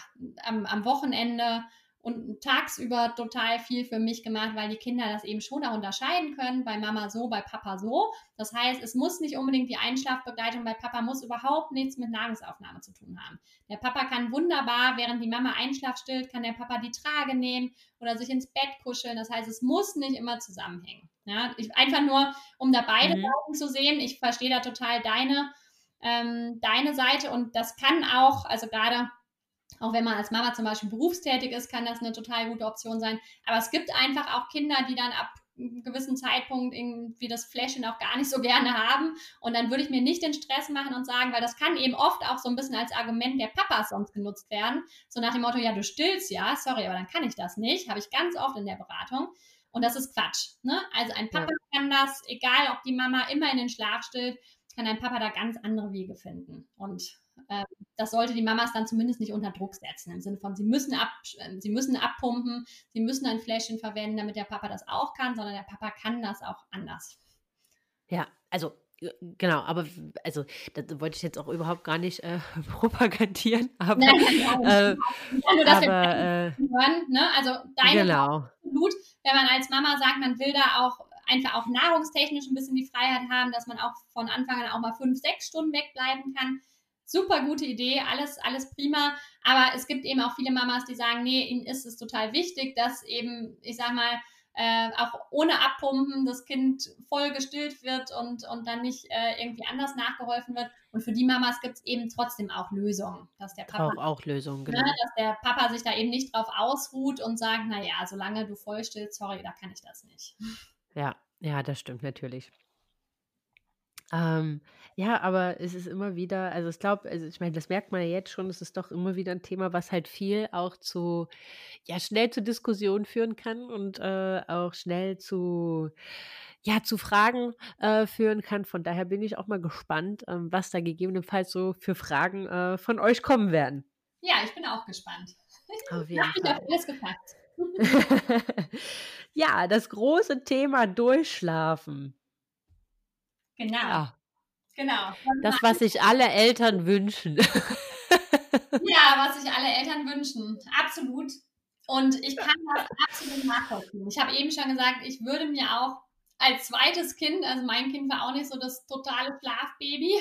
am, am Wochenende und tagsüber total viel für mich gemacht, weil die Kinder das eben schon auch unterscheiden können, bei Mama so, bei Papa so. Das heißt, es muss nicht unbedingt die Einschlafbegleitung bei Papa muss überhaupt nichts mit Nahrungsaufnahme zu tun haben. Der Papa kann wunderbar, während die Mama Einschlaf stillt, kann der Papa die Trage nehmen oder sich ins Bett kuscheln. Das heißt, es muss nicht immer zusammenhängen. Ja, ich, einfach nur, um da beide mhm. Seiten zu sehen. Ich verstehe da total deine ähm, deine Seite und das kann auch, also gerade auch wenn man als Mama zum Beispiel berufstätig ist, kann das eine total gute Option sein. Aber es gibt einfach auch Kinder, die dann ab einem gewissen Zeitpunkt irgendwie das Fläschchen auch gar nicht so gerne haben. Und dann würde ich mir nicht den Stress machen und sagen, weil das kann eben oft auch so ein bisschen als Argument der Papas sonst genutzt werden. So nach dem Motto, ja, du stillst ja, sorry, aber dann kann ich das nicht. Habe ich ganz oft in der Beratung. Und das ist Quatsch. Ne? Also ein Papa ja. kann das, egal ob die Mama immer in den Schlaf stillt, kann dein Papa da ganz andere Wege finden. Und äh, das sollte die Mamas dann zumindest nicht unter Druck setzen, im Sinne von, sie müssen, ab, äh, sie müssen abpumpen, sie müssen ein Fläschchen verwenden, damit der Papa das auch kann, sondern der Papa kann das auch anders. Ja, also Genau, aber also das wollte ich jetzt auch überhaupt gar nicht äh, propagandieren, aber, nein, nein, nein. Äh, nur, aber äh, hören, ne? Also deine genau. Blut, wenn man als Mama sagt, man will da auch einfach auch nahrungstechnisch ein bisschen die Freiheit haben, dass man auch von Anfang an auch mal fünf, sechs Stunden wegbleiben kann. Super gute Idee, alles, alles prima. Aber es gibt eben auch viele Mamas, die sagen, nee, ihnen ist es total wichtig, dass eben, ich sag mal, äh, auch ohne Abpumpen das Kind voll gestillt wird und, und dann nicht äh, irgendwie anders nachgeholfen wird. Und für die Mamas gibt es eben trotzdem auch Lösungen. Dass der Papa, auch, auch Lösungen, ne, genau. Ne, dass der Papa sich da eben nicht drauf ausruht und sagt, naja, solange du voll stillst, sorry, da kann ich das nicht. Ja, ja, das stimmt natürlich. Ähm, ja, aber es ist immer wieder, also ich glaube, also ich meine, das merkt man ja jetzt schon, es ist doch immer wieder ein Thema, was halt viel auch zu, ja, schnell zu Diskussionen führen kann und äh, auch schnell zu, ja, zu Fragen äh, führen kann. Von daher bin ich auch mal gespannt, ähm, was da gegebenenfalls so für Fragen äh, von euch kommen werden. Ja, ich bin auch gespannt. Auf jeden Fall. alles gepackt. ja, das große Thema Durchschlafen. Genau. Ja. Genau. Das, was sich alle Eltern wünschen. ja, was sich alle Eltern wünschen. Absolut. Und ich kann das absolut nachvollziehen. Ich habe eben schon gesagt, ich würde mir auch als zweites Kind, also mein Kind war auch nicht so das totale Schlafbaby.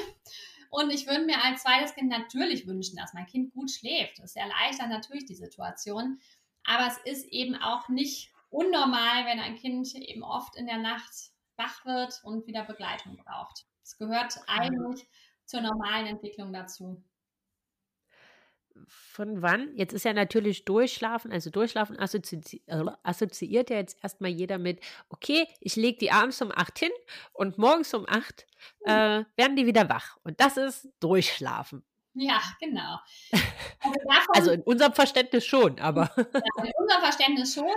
Und ich würde mir als zweites Kind natürlich wünschen, dass mein Kind gut schläft. Das erleichtert natürlich die Situation. Aber es ist eben auch nicht unnormal, wenn ein Kind eben oft in der Nacht wach wird und wieder Begleitung braucht. Es gehört eigentlich zur normalen Entwicklung dazu. Von wann? Jetzt ist ja natürlich Durchschlafen, also Durchschlafen assozi assoziiert ja jetzt erstmal jeder mit, okay, ich lege die abends um 8 hin und morgens um 8 mhm. äh, werden die wieder wach. Und das ist Durchschlafen. Ja, genau. Also, davon, also in unserem Verständnis schon, aber. Ja, in unserem Verständnis schon.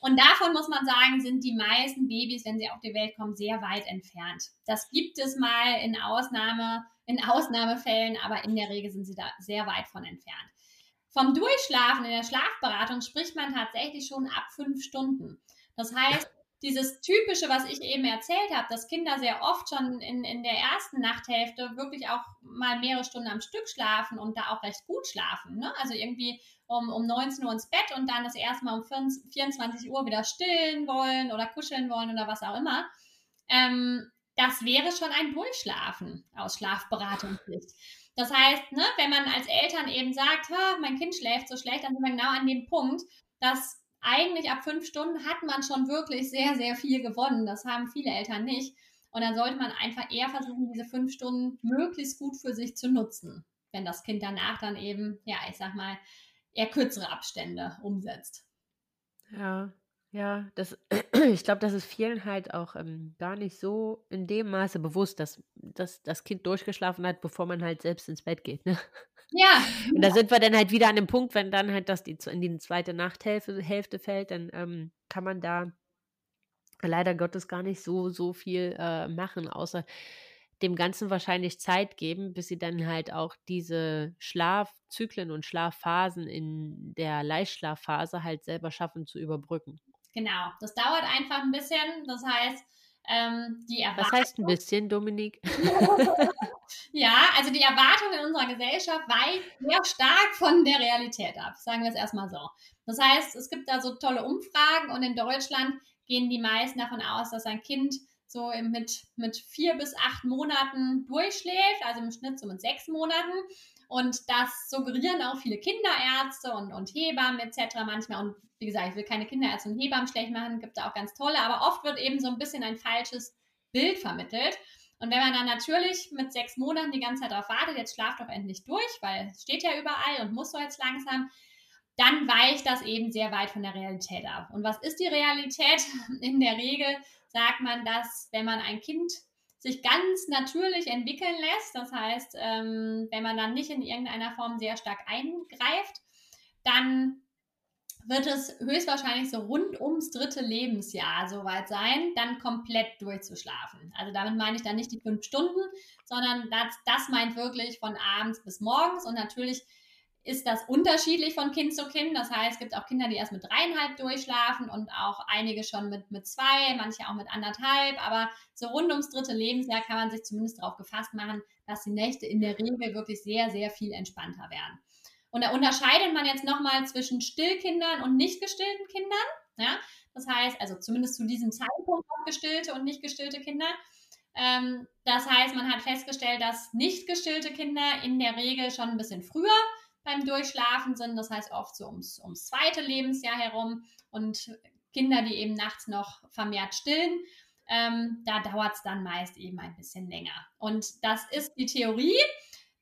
Und davon muss man sagen, sind die meisten Babys, wenn sie auf die Welt kommen, sehr weit entfernt. Das gibt es mal in Ausnahme, in Ausnahmefällen, aber in der Regel sind sie da sehr weit von entfernt. Vom Durchschlafen in der Schlafberatung spricht man tatsächlich schon ab fünf Stunden. Das heißt, dieses typische, was ich eben erzählt habe, dass Kinder sehr oft schon in, in der ersten Nachthälfte wirklich auch mal mehrere Stunden am Stück schlafen und da auch recht gut schlafen. Ne? Also irgendwie um, um 19 Uhr ins Bett und dann das erste Mal um 24 Uhr wieder stillen wollen oder kuscheln wollen oder was auch immer. Ähm, das wäre schon ein Durchschlafen aus Schlafberatungssicht. Das heißt, ne, wenn man als Eltern eben sagt, mein Kind schläft so schlecht, dann sind wir genau an dem Punkt, dass eigentlich ab fünf Stunden hat man schon wirklich sehr, sehr viel gewonnen. Das haben viele Eltern nicht. Und dann sollte man einfach eher versuchen, diese fünf Stunden möglichst gut für sich zu nutzen, wenn das Kind danach dann eben, ja, ich sag mal, eher kürzere Abstände umsetzt. Ja, ja, das, ich glaube, das ist vielen halt auch ähm, gar nicht so in dem Maße bewusst, dass, dass das Kind durchgeschlafen hat, bevor man halt selbst ins Bett geht. Ne? Ja. Und da sind wir dann halt wieder an dem Punkt, wenn dann halt das die, in die zweite Nachthälfte Hälfte fällt, dann ähm, kann man da leider Gottes gar nicht so, so viel äh, machen, außer dem Ganzen wahrscheinlich Zeit geben, bis sie dann halt auch diese Schlafzyklen und Schlafphasen in der Leichtschlafphase halt selber schaffen zu überbrücken. Genau, das dauert einfach ein bisschen. Das heißt, ähm, die Erwartung. Was heißt ein bisschen, Dominik? ja, also die Erwartung in unserer Gesellschaft weicht sehr stark von der Realität ab, sagen wir es erstmal so. Das heißt, es gibt da so tolle Umfragen und in Deutschland gehen die meisten davon aus, dass ein Kind so mit, mit vier bis acht Monaten durchschläft, also im Schnitt so mit sechs Monaten. Und das suggerieren auch viele Kinderärzte und, und Hebammen etc. manchmal. Und wie gesagt, ich will keine Kinderärzte und Hebammen schlecht machen, gibt da auch ganz tolle, aber oft wird eben so ein bisschen ein falsches Bild vermittelt. Und wenn man dann natürlich mit sechs Monaten die ganze Zeit darauf wartet, jetzt schlaft doch endlich durch, weil es steht ja überall und muss so jetzt langsam, dann weicht das eben sehr weit von der Realität ab. Und was ist die Realität? In der Regel sagt man, dass wenn man ein Kind sich ganz natürlich entwickeln lässt, das heißt, ähm, wenn man dann nicht in irgendeiner Form sehr stark eingreift, dann wird es höchstwahrscheinlich so rund ums dritte Lebensjahr soweit sein, dann komplett durchzuschlafen. Also damit meine ich dann nicht die fünf Stunden, sondern das, das meint wirklich von abends bis morgens und natürlich ist das unterschiedlich von Kind zu Kind. Das heißt, es gibt auch Kinder, die erst mit dreieinhalb durchschlafen und auch einige schon mit, mit zwei, manche auch mit anderthalb. Aber so rund ums dritte Lebensjahr kann man sich zumindest darauf gefasst machen, dass die Nächte in der Regel wirklich sehr, sehr viel entspannter werden. Und da unterscheidet man jetzt nochmal zwischen Stillkindern und nicht gestillten Kindern. Ja? Das heißt, also zumindest zu diesem Zeitpunkt auch gestillte und nicht gestillte Kinder. Ähm, das heißt, man hat festgestellt, dass nicht gestillte Kinder in der Regel schon ein bisschen früher beim Durchschlafen sind, das heißt oft so ums, ums zweite Lebensjahr herum und Kinder, die eben nachts noch vermehrt stillen, ähm, da dauert es dann meist eben ein bisschen länger. Und das ist die Theorie.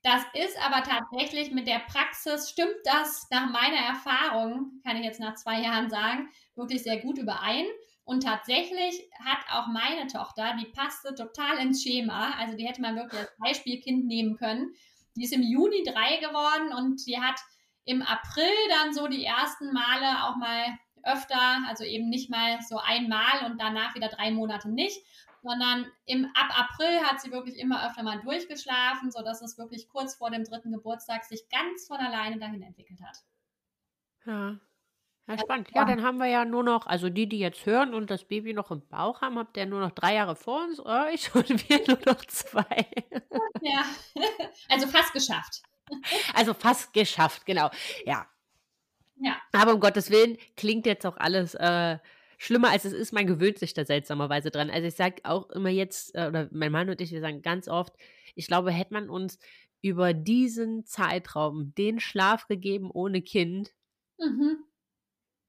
Das ist aber tatsächlich mit der Praxis, stimmt das nach meiner Erfahrung, kann ich jetzt nach zwei Jahren sagen, wirklich sehr gut überein. Und tatsächlich hat auch meine Tochter, die passte total ins Schema. Also die hätte man wirklich als Beispielkind nehmen können. Die ist im Juni drei geworden und die hat im April dann so die ersten Male auch mal öfter, also eben nicht mal so einmal und danach wieder drei Monate nicht, sondern im, ab April hat sie wirklich immer öfter mal durchgeschlafen, sodass es wirklich kurz vor dem dritten Geburtstag sich ganz von alleine dahin entwickelt hat. Ja. Ja, spannend. Ja, dann haben wir ja nur noch, also die, die jetzt hören und das Baby noch im Bauch haben, habt ihr nur noch drei Jahre vor uns, euch und wir nur noch zwei. Ja, also fast geschafft. Also fast geschafft, genau. Ja. Ja. Aber um Gottes Willen klingt jetzt auch alles äh, schlimmer, als es ist. Man gewöhnt sich da seltsamerweise dran. Also ich sage auch immer jetzt, äh, oder mein Mann und ich, wir sagen ganz oft, ich glaube, hätte man uns über diesen Zeitraum den Schlaf gegeben ohne Kind, mhm.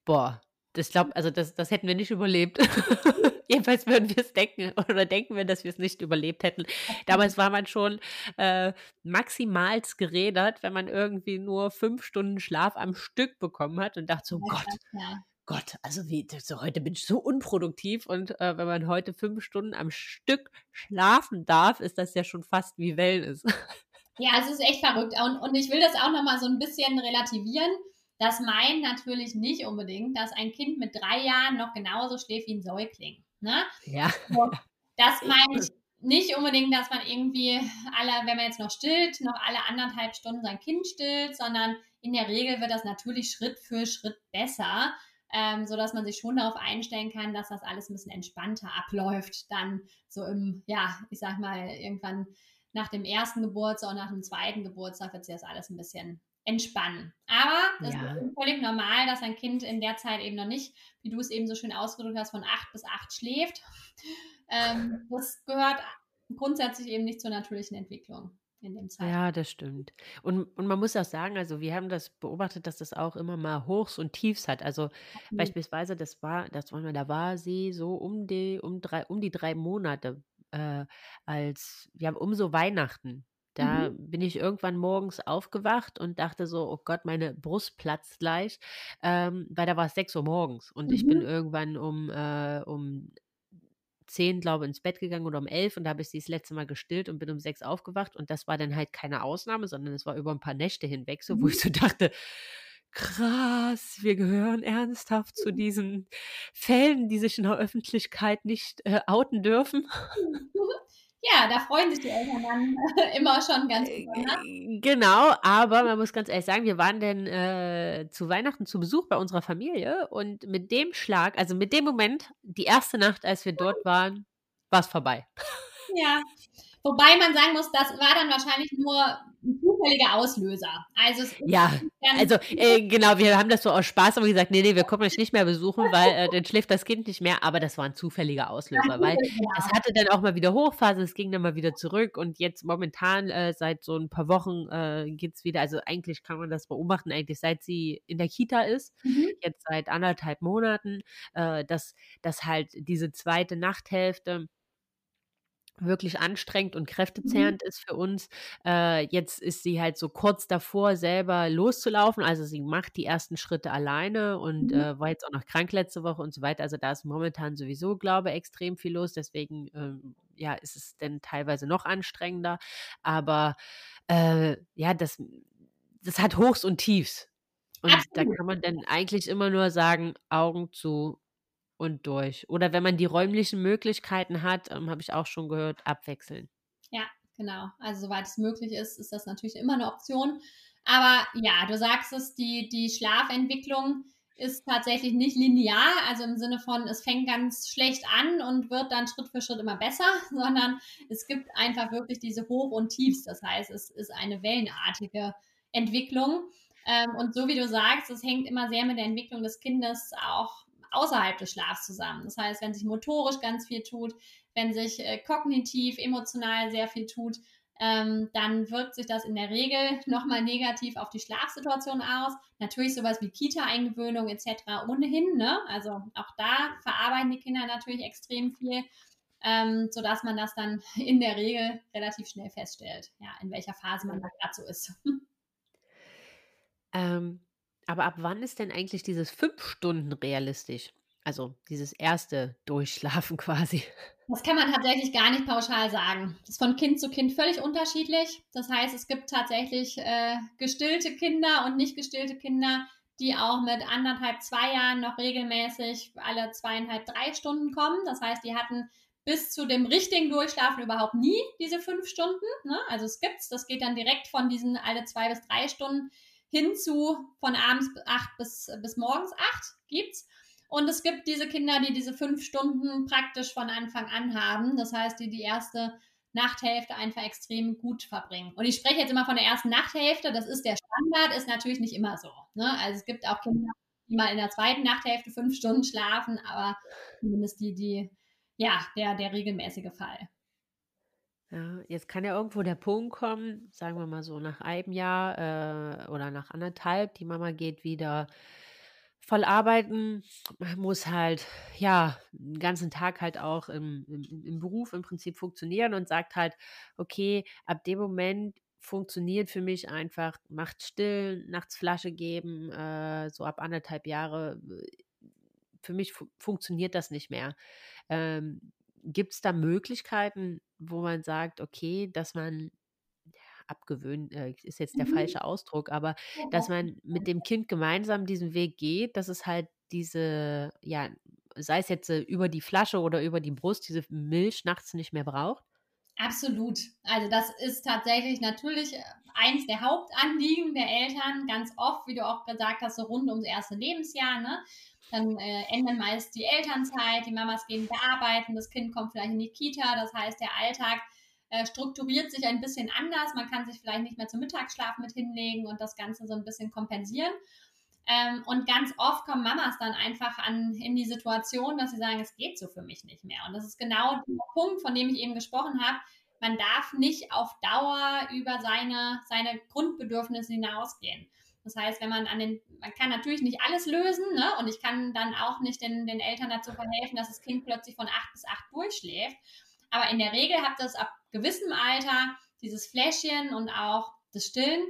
Boah, das glaube, also das, das hätten wir nicht überlebt. Jedenfalls würden wir es denken oder denken wir, dass wir es nicht überlebt hätten. Damals war man schon äh, maximals gerädert, wenn man irgendwie nur fünf Stunden Schlaf am Stück bekommen hat und dachte so, ja, Gott, ja. Gott, also wie, so, heute bin ich so unproduktiv und äh, wenn man heute fünf Stunden am Stück schlafen darf, ist das ja schon fast wie Wellness. Ja, es ist echt verrückt und, und ich will das auch nochmal so ein bisschen relativieren. Das meint natürlich nicht unbedingt, dass ein Kind mit drei Jahren noch genauso schläft wie ein Säugling. Ne? Ja. das meint nicht unbedingt, dass man irgendwie alle, wenn man jetzt noch stillt, noch alle anderthalb Stunden sein Kind stillt, sondern in der Regel wird das natürlich Schritt für Schritt besser, ähm, sodass man sich schon darauf einstellen kann, dass das alles ein bisschen entspannter abläuft. Dann so im, ja, ich sag mal, irgendwann nach dem ersten Geburtstag und nach dem zweiten Geburtstag wird sich das alles ein bisschen entspannen. Aber es ja. ist völlig normal, dass ein Kind in der Zeit eben noch nicht, wie du es eben so schön ausgedrückt hast, von acht bis acht schläft. Ähm, das gehört grundsätzlich eben nicht zur natürlichen Entwicklung. In dem Zeitraum. Ja, das stimmt. Und, und man muss auch sagen, also wir haben das beobachtet, dass das auch immer mal Hochs und Tiefs hat. Also mhm. beispielsweise, das war, das war, da war sie so um die, um drei, um die drei Monate äh, als, haben um so Weihnachten da mhm. bin ich irgendwann morgens aufgewacht und dachte so, oh Gott, meine Brust platzt gleich, ähm, weil da war es 6 Uhr morgens und mhm. ich bin mhm. irgendwann um, äh, um 10, glaube ich, ins Bett gegangen oder um 11 und da habe ich sie das letzte Mal gestillt und bin um 6 aufgewacht und das war dann halt keine Ausnahme, sondern es war über ein paar Nächte hinweg so, wo ich mhm. so dachte, krass, wir gehören ernsthaft zu diesen Fällen, die sich in der Öffentlichkeit nicht äh, outen dürfen. Ja, da freuen sich die Eltern dann immer schon ganz äh, besonders. Genau, aber man muss ganz ehrlich sagen, wir waren denn äh, zu Weihnachten zu Besuch bei unserer Familie und mit dem Schlag, also mit dem Moment, die erste Nacht, als wir dort waren, war es vorbei. Ja, Wobei man sagen muss, das war dann wahrscheinlich nur ein zufälliger Auslöser. Also ja, also äh, genau, wir haben das so aus Spaß aber gesagt, nee, nee, wir kommen euch nicht mehr besuchen, weil äh, dann schläft das Kind nicht mehr. Aber das war ein zufälliger Auslöser, weil es hatte dann auch mal wieder Hochphase, es ging dann mal wieder zurück und jetzt momentan äh, seit so ein paar Wochen äh, geht es wieder. Also eigentlich kann man das beobachten, eigentlich seit sie in der Kita ist, mhm. jetzt seit anderthalb Monaten, äh, dass, dass halt diese zweite Nachthälfte wirklich anstrengend und mhm. kräftezehrend mhm. ist für uns. Äh, jetzt ist sie halt so kurz davor, selber loszulaufen. Also sie macht die ersten Schritte alleine und mhm. äh, war jetzt auch noch krank letzte Woche und so weiter. Also da ist momentan sowieso, glaube ich, extrem viel los. Deswegen ähm, ja, ist es denn teilweise noch anstrengender. Aber äh, ja, das, das hat Hochs und Tiefs. Und Absolut. da kann man dann eigentlich immer nur sagen, Augen zu, und durch. Oder wenn man die räumlichen Möglichkeiten hat, ähm, habe ich auch schon gehört, abwechseln. Ja, genau. Also soweit es möglich ist, ist das natürlich immer eine Option. Aber ja, du sagst es, die, die Schlafentwicklung ist tatsächlich nicht linear, also im Sinne von, es fängt ganz schlecht an und wird dann Schritt für Schritt immer besser, sondern es gibt einfach wirklich diese Hoch- und Tiefs. Das heißt, es ist eine wellenartige Entwicklung. Ähm, und so wie du sagst, es hängt immer sehr mit der Entwicklung des Kindes auch außerhalb des Schlafs zusammen. Das heißt, wenn sich motorisch ganz viel tut, wenn sich äh, kognitiv, emotional sehr viel tut, ähm, dann wirkt sich das in der Regel nochmal negativ auf die Schlafsituation aus. Natürlich sowas wie Kita-Eingewöhnung etc. ohnehin. Ne? Also auch da verarbeiten die Kinder natürlich extrem viel, ähm, sodass man das dann in der Regel relativ schnell feststellt, ja, in welcher Phase man da gerade so ist. Ähm, aber ab wann ist denn eigentlich dieses fünf Stunden realistisch? Also dieses erste Durchschlafen quasi. Das kann man tatsächlich gar nicht pauschal sagen. Das ist von Kind zu Kind völlig unterschiedlich. Das heißt, es gibt tatsächlich äh, gestillte Kinder und nicht gestillte Kinder, die auch mit anderthalb, zwei Jahren noch regelmäßig alle zweieinhalb, drei Stunden kommen. Das heißt, die hatten bis zu dem richtigen Durchschlafen überhaupt nie diese fünf Stunden. Ne? Also es gibt's. Das geht dann direkt von diesen alle zwei bis drei Stunden hin zu von abends acht bis, bis morgens acht gibt's. Und es gibt diese Kinder, die diese fünf Stunden praktisch von Anfang an haben. Das heißt, die die erste Nachthälfte einfach extrem gut verbringen. Und ich spreche jetzt immer von der ersten Nachthälfte. Das ist der Standard, ist natürlich nicht immer so. Ne? Also es gibt auch Kinder, die mal in der zweiten Nachthälfte fünf Stunden schlafen, aber zumindest die, die, ja, der, der regelmäßige Fall. Ja, jetzt kann ja irgendwo der Punkt kommen, sagen wir mal so nach einem Jahr äh, oder nach anderthalb, die Mama geht wieder voll arbeiten, muss halt, ja, den ganzen Tag halt auch im, im, im Beruf im Prinzip funktionieren und sagt halt, okay, ab dem Moment funktioniert für mich einfach, macht still, nachts Flasche geben, äh, so ab anderthalb Jahre, für mich fu funktioniert das nicht mehr. Ähm, Gibt es da Möglichkeiten, wo man sagt, okay, dass man abgewöhnt, äh, ist jetzt der mhm. falsche Ausdruck, aber dass man mit dem Kind gemeinsam diesen Weg geht, dass es halt diese, ja, sei es jetzt äh, über die Flasche oder über die Brust, diese Milch nachts nicht mehr braucht? Absolut. Also das ist tatsächlich natürlich äh, eins der Hauptanliegen der Eltern, ganz oft, wie du auch gesagt hast, so rund ums erste Lebensjahr. Ne? Dann äh, ändern meist die Elternzeit, die Mamas gehen bearbeiten, das Kind kommt vielleicht in die Kita, das heißt, der Alltag äh, strukturiert sich ein bisschen anders. Man kann sich vielleicht nicht mehr zum Mittagsschlaf mit hinlegen und das Ganze so ein bisschen kompensieren. Ähm, und ganz oft kommen Mamas dann einfach an, in die Situation, dass sie sagen, es geht so für mich nicht mehr. Und das ist genau der Punkt, von dem ich eben gesprochen habe. Man darf nicht auf Dauer über seine, seine Grundbedürfnisse hinausgehen. Das heißt, wenn man an den, man kann natürlich nicht alles lösen, ne? Und ich kann dann auch nicht den, den Eltern dazu verhelfen, dass das Kind plötzlich von acht bis acht durchschläft. Aber in der Regel hat das ab gewissem Alter dieses Fläschchen und auch das Stillen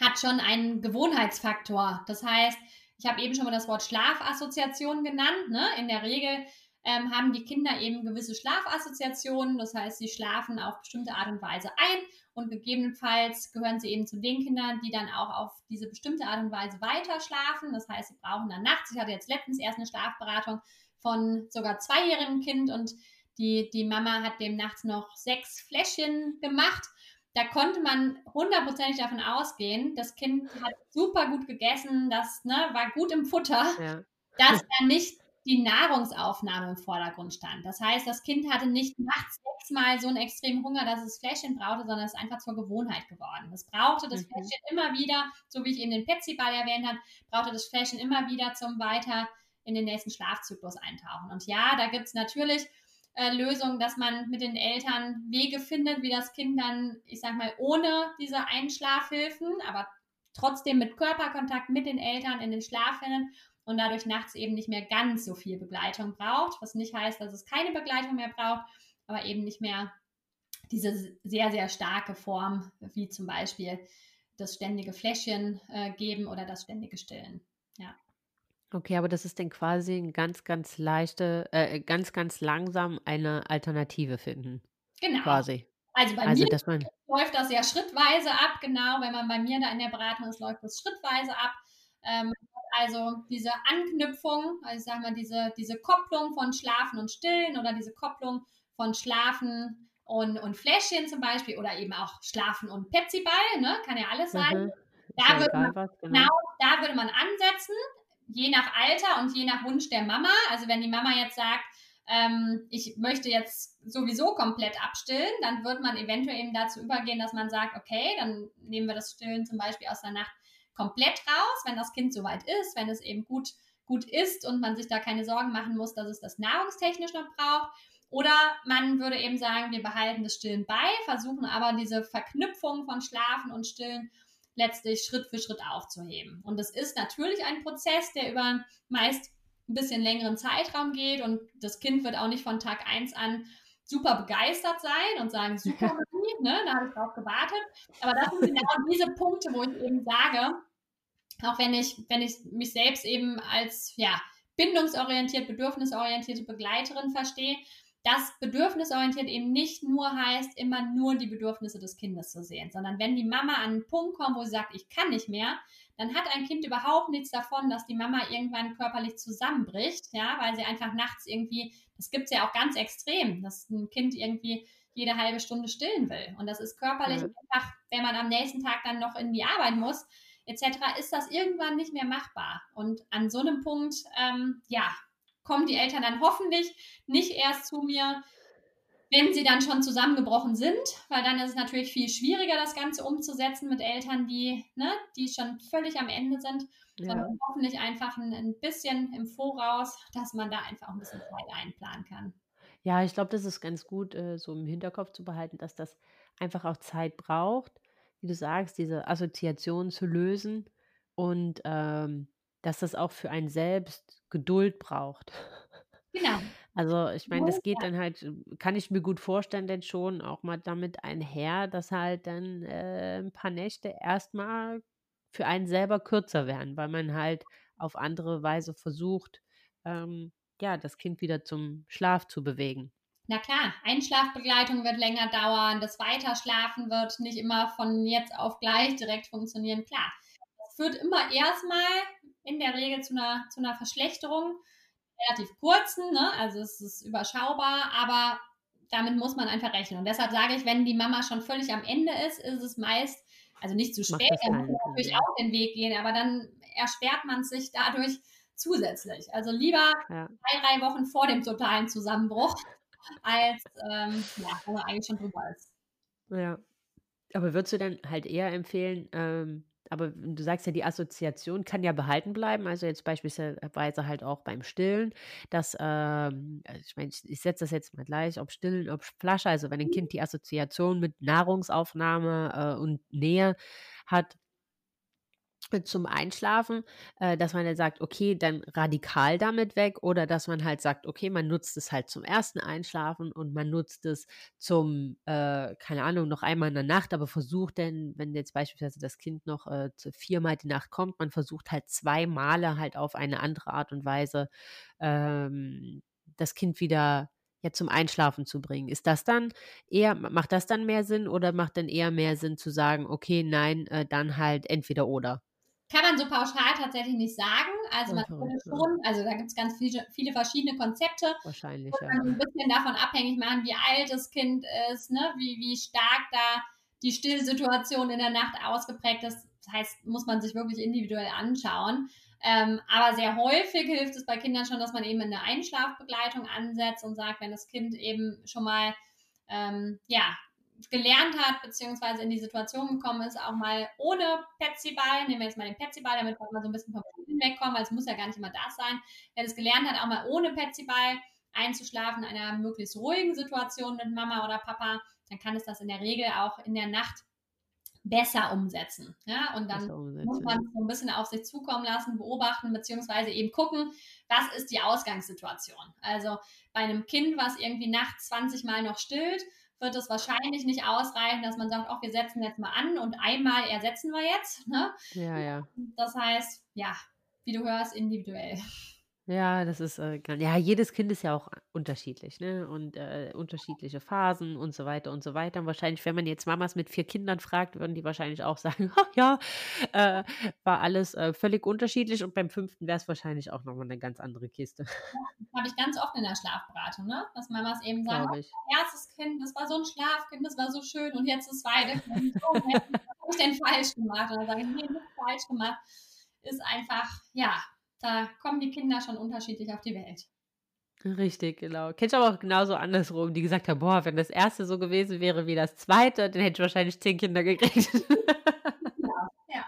hat schon einen Gewohnheitsfaktor. Das heißt, ich habe eben schon mal das Wort Schlafassoziation genannt. Ne? In der Regel ähm, haben die Kinder eben gewisse Schlafassoziationen. Das heißt, sie schlafen auf bestimmte Art und Weise ein und gegebenenfalls gehören sie eben zu den Kindern, die dann auch auf diese bestimmte Art und Weise weiter schlafen. Das heißt, sie brauchen dann nachts. Ich hatte jetzt letztens erst eine Schlafberatung von sogar zweijährigem Kind und die, die Mama hat dem nachts noch sechs Fläschchen gemacht. Da konnte man hundertprozentig davon ausgehen, das Kind hat super gut gegessen, das ne, war gut im Futter, ja. dass da nicht die Nahrungsaufnahme im Vordergrund stand. Das heißt, das Kind hatte nicht nachts sechsmal so einen extremen Hunger, dass es Fläschchen brauchte, sondern es ist einfach zur Gewohnheit geworden. Es brauchte das mhm. Fläschchen immer wieder, so wie ich eben den Petsy-Ball erwähnt habe, brauchte das Fläschchen immer wieder zum weiter in den nächsten Schlafzyklus eintauchen. Und ja, da gibt es natürlich äh, Lösung, dass man mit den Eltern Wege findet, wie das Kind dann, ich sag mal, ohne diese Einschlafhilfen, aber trotzdem mit Körperkontakt mit den Eltern in den Schlaf findet und dadurch nachts eben nicht mehr ganz so viel Begleitung braucht, was nicht heißt, dass es keine Begleitung mehr braucht, aber eben nicht mehr diese sehr, sehr starke Form, wie zum Beispiel das ständige Fläschchen äh, geben oder das ständige Stillen. Ja. Okay, aber das ist dann quasi ein ganz, ganz leichte, äh, ganz, ganz langsam eine Alternative finden. Genau. Quasi. Also bei also, mir läuft das ja schrittweise ab, genau. Wenn man bei mir da in der Beratung ist, läuft das schrittweise ab. Ähm, also diese Anknüpfung, also ich sag mal, diese, diese Kopplung von Schlafen und Stillen oder diese Kopplung von Schlafen und, und Fläschchen zum Beispiel oder eben auch Schlafen und Petsyball, ne? kann ja alles sein. Mhm. Da, würde man, was, genau. genau, da würde man ansetzen je nach Alter und je nach Wunsch der Mama. Also wenn die Mama jetzt sagt, ähm, ich möchte jetzt sowieso komplett abstillen, dann wird man eventuell eben dazu übergehen, dass man sagt, okay, dann nehmen wir das Stillen zum Beispiel aus der Nacht komplett raus, wenn das Kind soweit ist, wenn es eben gut, gut ist und man sich da keine Sorgen machen muss, dass es das nahrungstechnisch noch braucht. Oder man würde eben sagen, wir behalten das Stillen bei, versuchen aber diese Verknüpfung von Schlafen und Stillen letztlich Schritt für Schritt aufzuheben. Und das ist natürlich ein Prozess, der über meist ein bisschen längeren Zeitraum geht und das Kind wird auch nicht von Tag 1 an super begeistert sein und sagen, super, ne, da habe ich drauf gewartet. Aber das sind genau diese Punkte, wo ich eben sage, auch wenn ich, wenn ich mich selbst eben als ja, bindungsorientiert, bedürfnisorientierte Begleiterin verstehe, dass bedürfnisorientiert eben nicht nur heißt, immer nur die Bedürfnisse des Kindes zu sehen, sondern wenn die Mama an einen Punkt kommt, wo sie sagt, ich kann nicht mehr, dann hat ein Kind überhaupt nichts davon, dass die Mama irgendwann körperlich zusammenbricht, ja, weil sie einfach nachts irgendwie, das gibt es ja auch ganz extrem, dass ein Kind irgendwie jede halbe Stunde stillen will. Und das ist körperlich mhm. einfach, wenn man am nächsten Tag dann noch in die Arbeit muss, etc., ist das irgendwann nicht mehr machbar. Und an so einem Punkt, ähm, ja, kommen die Eltern dann hoffentlich nicht erst zu mir, wenn sie dann schon zusammengebrochen sind, weil dann ist es natürlich viel schwieriger, das Ganze umzusetzen mit Eltern, die, ne, die schon völlig am Ende sind, ja. sondern hoffentlich einfach ein, ein, bisschen im Voraus, dass man da einfach ein bisschen Zeit einplanen kann. Ja, ich glaube, das ist ganz gut, äh, so im Hinterkopf zu behalten, dass das einfach auch Zeit braucht, wie du sagst, diese Assoziation zu lösen und ähm, dass das auch für einen selbst Geduld braucht. Genau. Also ich meine, das geht dann halt, kann ich mir gut vorstellen, denn schon auch mal damit einher, dass halt dann äh, ein paar Nächte erstmal für einen selber kürzer werden, weil man halt auf andere Weise versucht, ähm, ja, das Kind wieder zum Schlaf zu bewegen. Na klar, Einschlafbegleitung wird länger dauern, das Weiterschlafen wird nicht immer von jetzt auf gleich direkt funktionieren. Klar, es führt immer erstmal in der Regel zu einer, zu einer Verschlechterung, relativ kurzen, ne? also es ist überschaubar, aber damit muss man einfach rechnen. Und deshalb sage ich, wenn die Mama schon völlig am Ende ist, ist es meist, also nicht zu spät, dann muss man natürlich auch den Weg gehen, aber dann erschwert man sich dadurch zusätzlich. Also lieber ja. zwei, drei Wochen vor dem totalen Zusammenbruch, als ähm, ja, man eigentlich schon drüber ist. Ja. Aber würdest du dann halt eher empfehlen, ähm, aber du sagst ja, die Assoziation kann ja behalten bleiben. Also jetzt beispielsweise halt auch beim Stillen, dass, ähm, also ich meine, ich, ich setze das jetzt mal gleich, ob Stillen, ob Flasche, also wenn ein Kind die Assoziation mit Nahrungsaufnahme äh, und Nähe hat, zum Einschlafen, äh, dass man dann sagt, okay, dann radikal damit weg oder dass man halt sagt, okay, man nutzt es halt zum ersten Einschlafen und man nutzt es zum, äh, keine Ahnung, noch einmal in der Nacht, aber versucht denn, wenn jetzt beispielsweise das Kind noch äh, viermal die Nacht kommt, man versucht halt zwei Male halt auf eine andere Art und Weise ähm, das Kind wieder ja zum Einschlafen zu bringen. Ist das dann eher, macht das dann mehr Sinn oder macht dann eher mehr Sinn zu sagen, okay, nein, äh, dann halt entweder oder? Kann man so pauschal tatsächlich nicht sagen. Also man würde schon, also da gibt es ganz viele, viele verschiedene Konzepte. Wahrscheinlich, ja. Man ein bisschen davon abhängig machen, wie alt das Kind ist, ne? wie, wie stark da die Stillsituation in der Nacht ausgeprägt ist. Das heißt, muss man sich wirklich individuell anschauen. Ähm, aber sehr häufig hilft es bei Kindern schon, dass man eben eine Einschlafbegleitung ansetzt und sagt, wenn das Kind eben schon mal ähm, ja, gelernt hat, beziehungsweise in die Situation gekommen ist, auch mal ohne Petsyball, nehmen wir jetzt mal den Petsyball, damit wir mal so ein bisschen vom Spielen wegkommen, weil es muss ja gar nicht immer das sein. Wer das gelernt hat, auch mal ohne Petsyball einzuschlafen, in einer möglichst ruhigen Situation mit Mama oder Papa, dann kann es das in der Regel auch in der Nacht besser umsetzen. Ja? Und dann muss man so ein bisschen auf sich zukommen lassen, beobachten, beziehungsweise eben gucken, was ist die Ausgangssituation. Also bei einem Kind, was irgendwie nachts 20 Mal noch stillt, wird es wahrscheinlich nicht ausreichen, dass man sagt, auch wir setzen jetzt mal an und einmal ersetzen wir jetzt. Ne? Ja, ja. Das heißt, ja, wie du hörst, individuell. Ja, das ist, äh, ja, jedes Kind ist ja auch unterschiedlich, ne? Und äh, unterschiedliche Phasen und so weiter und so weiter. Und wahrscheinlich, wenn man jetzt Mamas mit vier Kindern fragt, würden die wahrscheinlich auch sagen, ach ja, äh, war alles äh, völlig unterschiedlich. Und beim fünften wäre es wahrscheinlich auch nochmal eine ganz andere Kiste. Das habe ich ganz oft in der Schlafberatung, ne? Dass Mamas eben sagen, oh, mein erstes Kind, das war so ein Schlafkind, das war so schön und jetzt das zweite Kind. Oh, was habe ich denn falsch gemacht? Und dann sage ich, nee, nichts falsch gemacht. Ist einfach, ja, da kommen die Kinder schon unterschiedlich auf die Welt. Richtig, genau. Kennst du aber auch genauso andersrum, die gesagt haben, boah, wenn das erste so gewesen wäre wie das zweite, dann hätte ich wahrscheinlich zehn Kinder gekriegt. Ja, ja.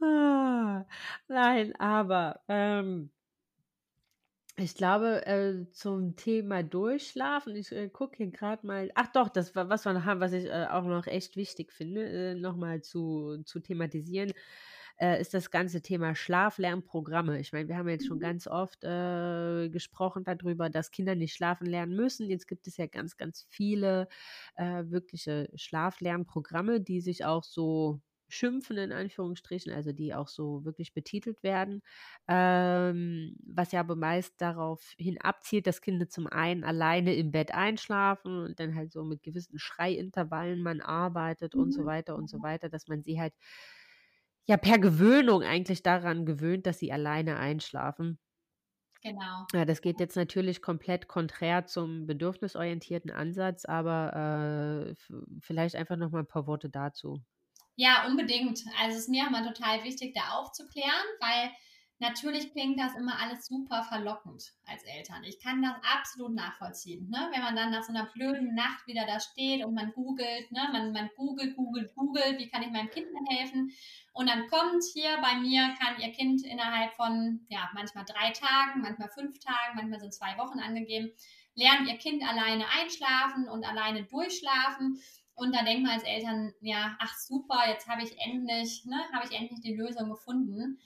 ah, nein, aber ähm, Ich glaube, äh, zum Thema Durchschlafen, ich äh, gucke hier gerade mal, ach doch, das war was wir noch haben, was ich äh, auch noch echt wichtig finde, äh, nochmal zu, zu thematisieren, äh, ist das ganze Thema Schlaflernprogramme. Ich meine, wir haben jetzt schon Mhm. ganz oft äh, gesprochen darüber, dass Kinder nicht schlafen lernen müssen. Jetzt gibt es ja ganz, ganz viele äh, wirkliche Schlaflernprogramme, die sich auch so schimpfen, in Anführungsstrichen, also die auch so wirklich betitelt werden, ähm, was ja aber meist darauf hin abzielt, dass Kinder zum einen alleine im Bett einschlafen und dann halt so mit gewissen Schreiintervallen man arbeitet und so Mhm. weiter und so weiter, dass man sie halt ja per Gewöhnung eigentlich daran gewöhnt, dass sie alleine einschlafen. Genau. Ja, das geht jetzt natürlich komplett konträr zum bedürfnisorientierten Ansatz, aber äh, vielleicht einfach noch mal ein paar Worte dazu. Ja, unbedingt. Also es ist mir auch mal total wichtig, da aufzuklären, weil natürlich klingt das immer alles super verlockend als Eltern. Ich kann das absolut nachvollziehen. Ne? Wenn man dann nach so einer blöden Nacht wieder da steht und man googelt, ne? man, man googelt, googelt, googelt, wie kann ich meinem Kind denn helfen? Und dann kommt hier bei mir, kann ihr Kind innerhalb von, ja, manchmal drei Tagen, manchmal fünf Tagen, manchmal sind zwei Wochen angegeben, lernt ihr Kind alleine einschlafen und alleine durchschlafen. Und da denkt man als Eltern, ja, ach super, jetzt habe ich endlich, ne, habe ich endlich die Lösung gefunden.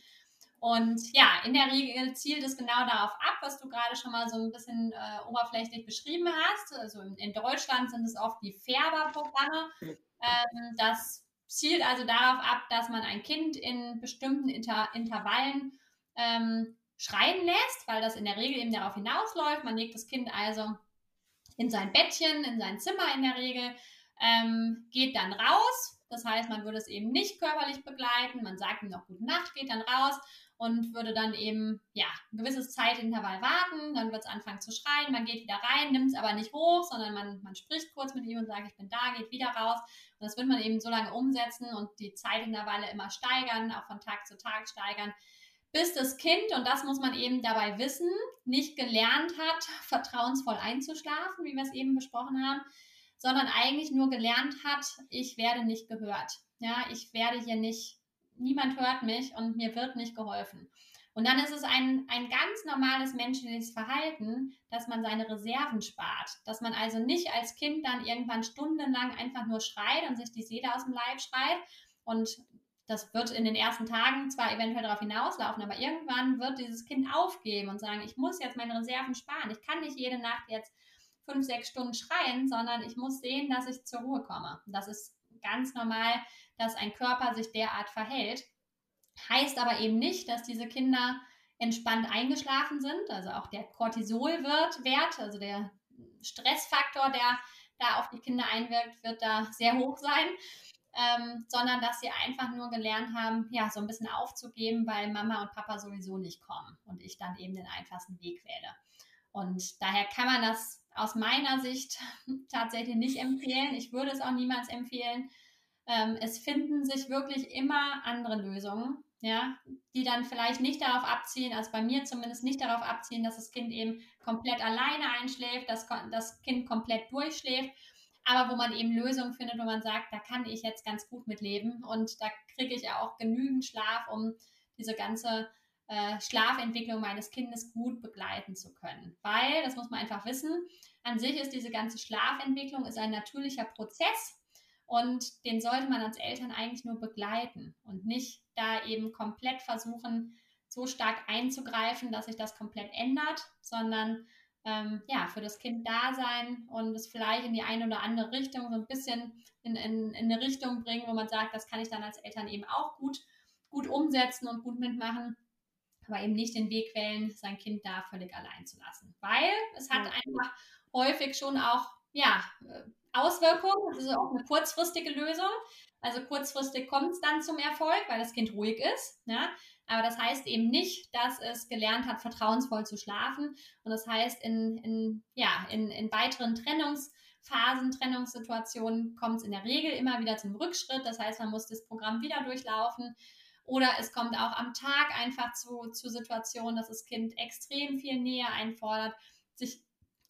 Und ja, in der Regel zielt es genau darauf ab, was du gerade schon mal so ein bisschen äh, oberflächlich beschrieben hast. Also in, in, Deutschland sind es oft die Färberprogramme. Ähm, das zielt also darauf ab, dass man ein Kind in bestimmten Inter Intervallen ähm, schreien lässt, weil das in der Regel eben darauf hinausläuft. Man legt das Kind also in sein Bettchen, in sein Zimmer in der Regel ähm, geht dann raus. Das heißt, man würde es eben nicht körperlich begleiten. Man sagt ihm noch Gute Nacht, geht dann raus und würde dann eben ja ein gewisses Zeitintervall warten. Dann wird es anfangen zu schreien. Man geht wieder rein, nimmt es aber nicht hoch, sondern man, man spricht kurz mit ihm und sagt, ich bin da, geht wieder raus. Und das wird man eben so lange umsetzen und die Zeitintervalle immer steigern, auch von Tag zu Tag steigern, bis das Kind, und das muss man eben dabei wissen, nicht gelernt hat, vertrauensvoll einzuschlafen, wie wir es eben besprochen haben, sondern eigentlich nur gelernt hat, ich werde nicht gehört. Ja, ich werde hier nicht, niemand hört mich und mir wird nicht geholfen. Und dann ist es ein, ein ganz normales menschliches Verhalten, dass man seine Reserven spart. Dass man also nicht als Kind dann irgendwann stundenlang einfach nur schreit und sich die Seele aus dem Leib schreit. Und das wird in den ersten Tagen zwar eventuell darauf hinauslaufen, aber irgendwann wird dieses Kind aufgeben und sagen, ich muss jetzt meine Reserven sparen. Ich kann nicht jede Nacht jetzt fünf, sechs Stunden schreien, sondern ich muss sehen, dass ich zur Ruhe komme. Das ist ganz normal, dass ein Körper sich derart verhält. Heißt aber eben nicht, dass diese Kinder entspannt eingeschlafen sind. Also auch der Cortisolwert, also der Stressfaktor, der da auf die Kinder einwirkt, wird da sehr hoch sein. Ähm, sondern dass sie einfach nur gelernt haben, ja, so ein bisschen aufzugeben, weil Mama und Papa sowieso nicht kommen und ich dann eben den einfachsten Weg wähle. Und daher kann man das aus meiner Sicht tatsächlich nicht empfehlen. Ich würde es auch niemals empfehlen. Ähm, es finden sich wirklich immer andere Lösungen, ja, die dann vielleicht nicht darauf abziehen, also bei mir zumindest nicht darauf abziehen, dass das Kind eben komplett alleine einschläft, dass das Kind komplett durchschläft, aber wo man eben Lösungen findet, wo man sagt, da kann ich jetzt ganz gut mit leben und da kriege ich auch genügend Schlaf, um diese ganze äh, Schlafentwicklung meines Kindes gut begleiten zu können. Weil, das muss man einfach wissen, an sich ist diese ganze Schlafentwicklung ist ein natürlicher Prozess und den sollte man als Eltern eigentlich nur begleiten und nicht da eben komplett versuchen, so stark einzugreifen, dass sich das komplett ändert, sondern ähm, ja, für das Kind da sein und es vielleicht in die eine oder andere Richtung so ein bisschen in, in, in eine Richtung bringen, wo man sagt, das kann ich dann als Eltern eben auch gut, gut umsetzen und gut mitmachen aber eben nicht den Weg wählen, sein Kind da völlig allein zu lassen. Weil es hat ja. einfach häufig schon auch ja, Auswirkungen. Das ist auch eine kurzfristige Lösung. Also kurzfristig kommt es dann zum Erfolg, weil das Kind ruhig ist. Ja? Aber das heißt eben nicht, dass es gelernt hat, vertrauensvoll zu schlafen. Und das heißt, in, in, ja, in, in weiteren Trennungsphasen, Trennungssituationen kommt es in der Regel immer wieder zum Rückschritt. Das heißt, man muss das Programm wieder durchlaufen. Oder es kommt auch am Tag einfach zu, zu Situationen, dass das Kind extrem viel Nähe einfordert, sich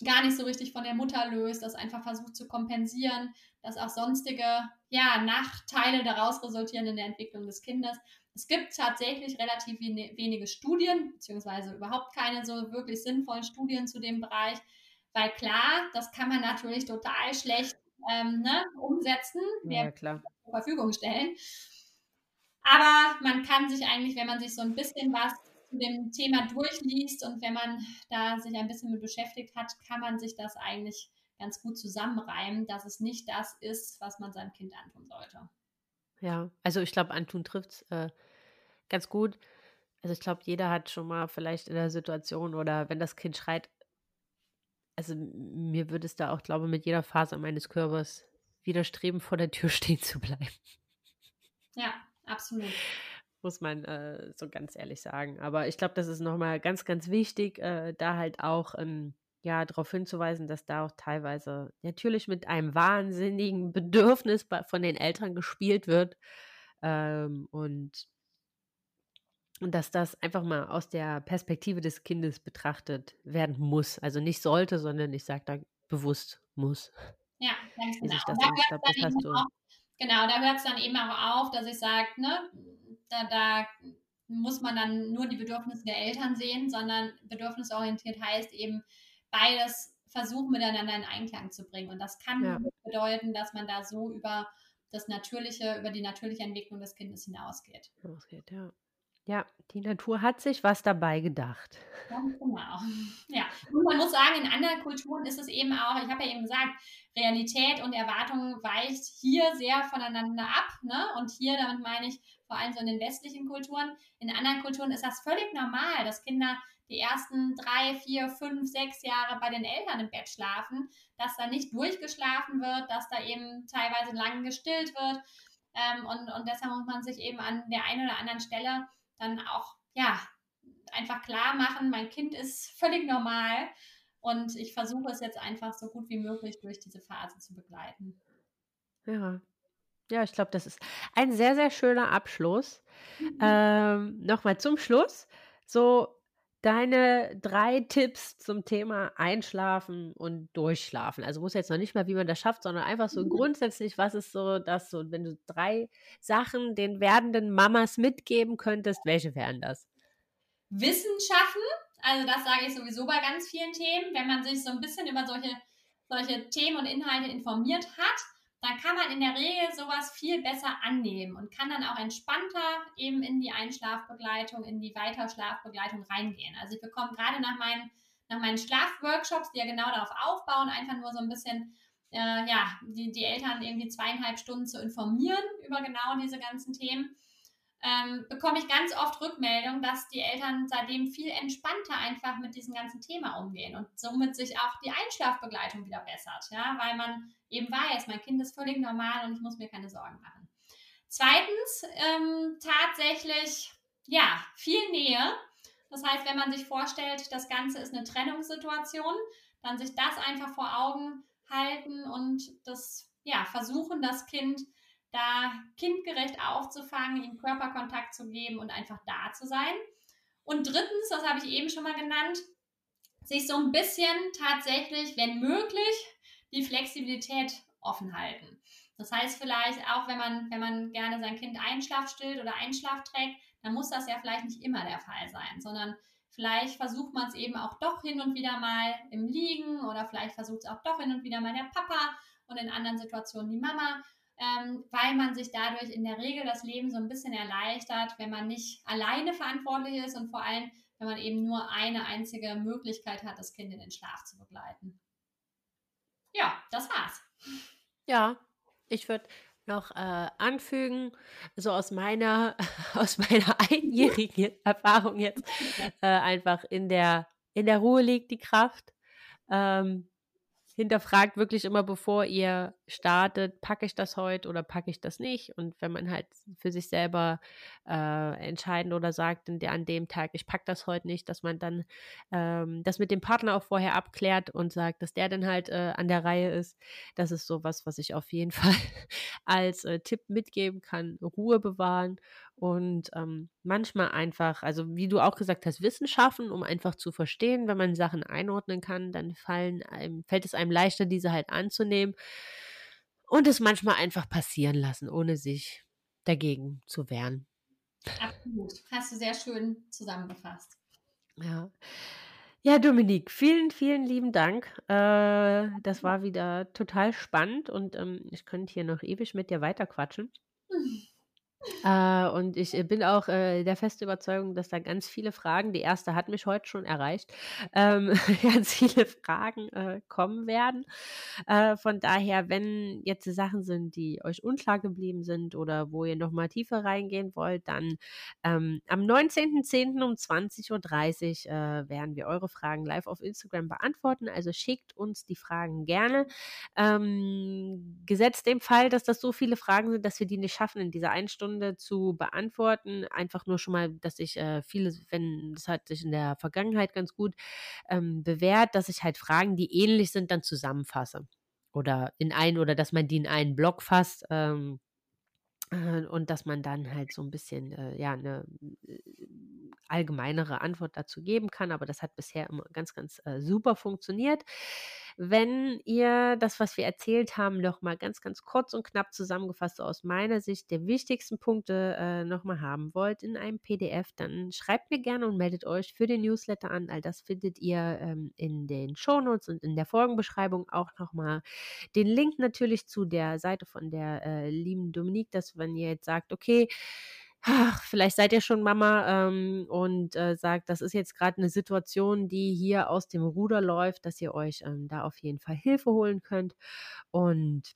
gar nicht so richtig von der Mutter löst, das einfach versucht zu kompensieren, dass auch sonstige ja, Nachteile daraus resultieren in der Entwicklung des Kindes. Es gibt tatsächlich relativ wenige Studien, beziehungsweise überhaupt keine so wirklich sinnvollen Studien zu dem Bereich, weil klar, das kann man natürlich total schlecht ähm, ne, umsetzen, ja, klar. zur Verfügung stellen. Aber man kann sich eigentlich, wenn man sich so ein bisschen was zu dem Thema durchliest und wenn man da sich ein bisschen mit beschäftigt hat, kann man sich das eigentlich ganz gut zusammenreimen, dass es nicht das ist, was man seinem Kind antun sollte. Ja, also ich glaube, antun trifft es äh, ganz gut. Also ich glaube, jeder hat schon mal vielleicht in der Situation oder wenn das Kind schreit, also mir würde es da auch, glaube ich, mit jeder Phase meines Körpers widerstreben, vor der Tür stehen zu bleiben. Ja, absolut. Muss man äh, so ganz ehrlich sagen. Aber ich glaube, das ist nochmal ganz, ganz wichtig, äh, da halt auch ähm, ja, darauf hinzuweisen, dass da auch teilweise natürlich mit einem wahnsinnigen Bedürfnis von den Eltern gespielt wird. Ähm, und, und dass das einfach mal aus der Perspektive des Kindes betrachtet werden muss. Also nicht sollte, sondern ich sage da bewusst muss. Ja, ganz genau. Das, da glaub, das hast du. Auch, genau, da hört es dann eben auch auf, dass ich sage, ne, da, da muss man dann nur die Bedürfnisse der Eltern sehen, sondern bedürfnisorientiert heißt eben, beides versuchen miteinander in Einklang zu bringen. Und das kann ja. bedeuten, dass man da so über das natürliche, über die natürliche Entwicklung des Kindes hinausgeht. Hinausgeht, ja. Ja, die Natur hat sich was dabei gedacht. Ganz genau. Ja, und man muss sagen, in anderen Kulturen ist es eben auch, ich habe ja eben gesagt, Realität und Erwartung weicht hier sehr voneinander ab. Ne? Und hier, damit meine ich vor allem so in den westlichen Kulturen. In anderen Kulturen ist das völlig normal, dass Kinder die ersten drei, vier, fünf, sechs Jahre bei den Eltern im Bett schlafen, dass da nicht durchgeschlafen wird, dass da eben teilweise lang gestillt wird. Ähm, und, und deshalb muss man sich eben an der einen oder anderen Stelle dann auch, ja, einfach klar machen, mein Kind ist völlig normal und ich versuche es jetzt einfach so gut wie möglich durch diese Phase zu begleiten. Ja. Ja, ich glaube, das ist ein sehr, sehr schöner Abschluss. Mhm. Ähm, Nochmal zum Schluss. So, deine drei Tipps zum Thema Einschlafen und Durchschlafen. Also muss jetzt noch nicht mal, wie man das schafft, sondern einfach so mhm. grundsätzlich, was ist so das so, wenn du drei Sachen den werdenden Mamas mitgeben könntest, welche wären das? Wissenschaften, also das sage ich sowieso bei ganz vielen Themen, wenn man sich so ein bisschen über solche, solche Themen und Inhalte informiert hat, dann kann man in der Regel sowas viel besser annehmen und kann dann auch entspannter eben in die Einschlafbegleitung, in die Weiterschlafbegleitung reingehen. Also ich bekomme gerade nach meinen, nach meinen Schlafworkshops, die ja genau darauf aufbauen, einfach nur so ein bisschen äh, ja, die, die Eltern irgendwie zweieinhalb Stunden zu informieren über genau diese ganzen Themen ähm, bekomme ich ganz oft Rückmeldung, dass die Eltern seitdem viel entspannter einfach mit diesem ganzen Thema umgehen und somit sich auch die Einschlafbegleitung wieder bessert, ja, weil man eben weiß, mein Kind ist völlig normal und ich muss mir keine Sorgen machen. Zweitens, ähm, tatsächlich, ja, viel Nähe. Das heißt, wenn man sich vorstellt, das Ganze ist eine Trennungssituation, dann sich das einfach vor Augen halten und das, ja, versuchen, das Kind da kindgerecht aufzufangen, ihm Körperkontakt zu geben und einfach da zu sein. Und drittens, das habe ich eben schon mal genannt, sich so ein bisschen tatsächlich, wenn möglich, die Flexibilität offen halten. Das heißt vielleicht auch, wenn man, wenn man gerne sein Kind Einschlaf stillt oder Einschlaf trägt, dann muss das ja vielleicht nicht immer der Fall sein, sondern vielleicht versucht man es eben auch doch hin und wieder mal im Liegen oder vielleicht versucht es auch doch hin und wieder mal der Papa und in anderen Situationen die Mama ähm, weil man sich dadurch in der Regel das Leben so ein bisschen erleichtert, wenn man nicht alleine verantwortlich ist und vor allem, wenn man eben nur eine einzige Möglichkeit hat, das Kind in den Schlaf zu begleiten. Ja, das war's. Ja, ich würde noch äh, anfügen, so aus meiner, aus meiner einjährigen Erfahrung jetzt, äh, einfach in der, in der Ruhe liegt die Kraft. Ähm, hinterfragt wirklich immer, bevor ihr startet, packe ich das heute oder packe ich das nicht. Und wenn man halt für sich selber äh, entscheiden oder sagt, der, an dem Tag, ich packe das heute nicht, dass man dann ähm, das mit dem Partner auch vorher abklärt und sagt, dass der dann halt äh, an der Reihe ist. Das ist sowas, was ich auf jeden Fall als äh, Tipp mitgeben kann. Ruhe bewahren und ähm, manchmal einfach, also wie du auch gesagt hast, Wissen schaffen, um einfach zu verstehen, wenn man Sachen einordnen kann, dann fallen einem, fällt es einem leichter, diese halt anzunehmen und es manchmal einfach passieren lassen, ohne sich dagegen zu wehren. Absolut. Hast du sehr schön zusammengefasst. Ja. Ja, Dominik, vielen, vielen lieben Dank. Äh, das war wieder total spannend und ähm, ich könnte hier noch ewig mit dir weiterquatschen. Äh, und ich äh, bin auch äh, der festen Überzeugung, dass da ganz viele Fragen, die erste hat mich heute schon erreicht, ähm, ganz viele Fragen äh, kommen werden. Äh, von daher, wenn jetzt Sachen sind, die euch unklar geblieben sind oder wo ihr nochmal tiefer reingehen wollt, dann ähm, am 19.10. um 20.30 Uhr äh, werden wir eure Fragen live auf Instagram beantworten. Also schickt uns die Fragen gerne. Ähm, gesetzt dem Fall, dass das so viele Fragen sind, dass wir die nicht schaffen in dieser einen Stunde Stunde zu beantworten. Einfach nur schon mal, dass ich äh, vieles, wenn das hat sich in der Vergangenheit ganz gut ähm, bewährt, dass ich halt Fragen, die ähnlich sind, dann zusammenfasse. Oder in einen, oder dass man die in einen Block fasst. Ähm, äh, und dass man dann halt so ein bisschen, äh, ja, eine allgemeinere Antwort dazu geben kann. Aber das hat bisher immer ganz, ganz äh, super funktioniert. Wenn ihr das, was wir erzählt haben, nochmal ganz, ganz kurz und knapp zusammengefasst aus meiner Sicht der wichtigsten Punkte äh, nochmal haben wollt in einem PDF, dann schreibt mir gerne und meldet euch für den Newsletter an. All das findet ihr ähm, in den Shownotes und in der Folgenbeschreibung auch nochmal den Link natürlich zu der Seite von der äh, lieben Dominique, dass wenn ihr jetzt sagt, okay, ach, vielleicht seid ihr schon Mama ähm, und äh, sagt, das ist jetzt gerade eine Situation, die hier aus dem Ruder läuft, dass ihr euch ähm, da auf jeden Fall Hilfe holen könnt. Und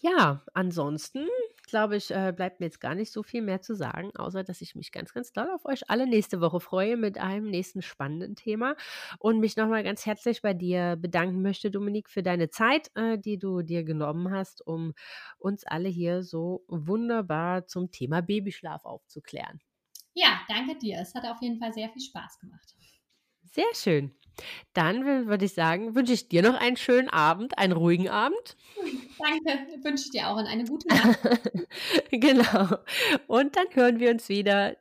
ja, ansonsten glaube ich, äh, bleibt mir jetzt gar nicht so viel mehr zu sagen, außer dass ich mich ganz, ganz doll auf euch alle nächste Woche freue mit einem nächsten spannenden Thema und mich nochmal ganz herzlich bei dir bedanken möchte, Dominik, für deine Zeit, äh, die du dir genommen hast, um uns alle hier so wunderbar zum Thema Babyschlaf aufzuklären. Ja, danke dir. Es hat auf jeden Fall sehr viel Spaß gemacht. Sehr schön. Dann würde ich sagen, wünsche ich dir noch einen schönen Abend, einen ruhigen Abend. Danke, wünsche ich dir auch und eine gute Nacht. genau. Und dann hören wir uns wieder.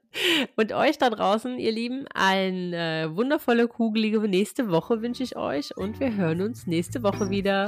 Und euch da draußen, ihr Lieben, eine wundervolle, kugelige nächste Woche wünsche ich euch und wir hören uns nächste Woche wieder.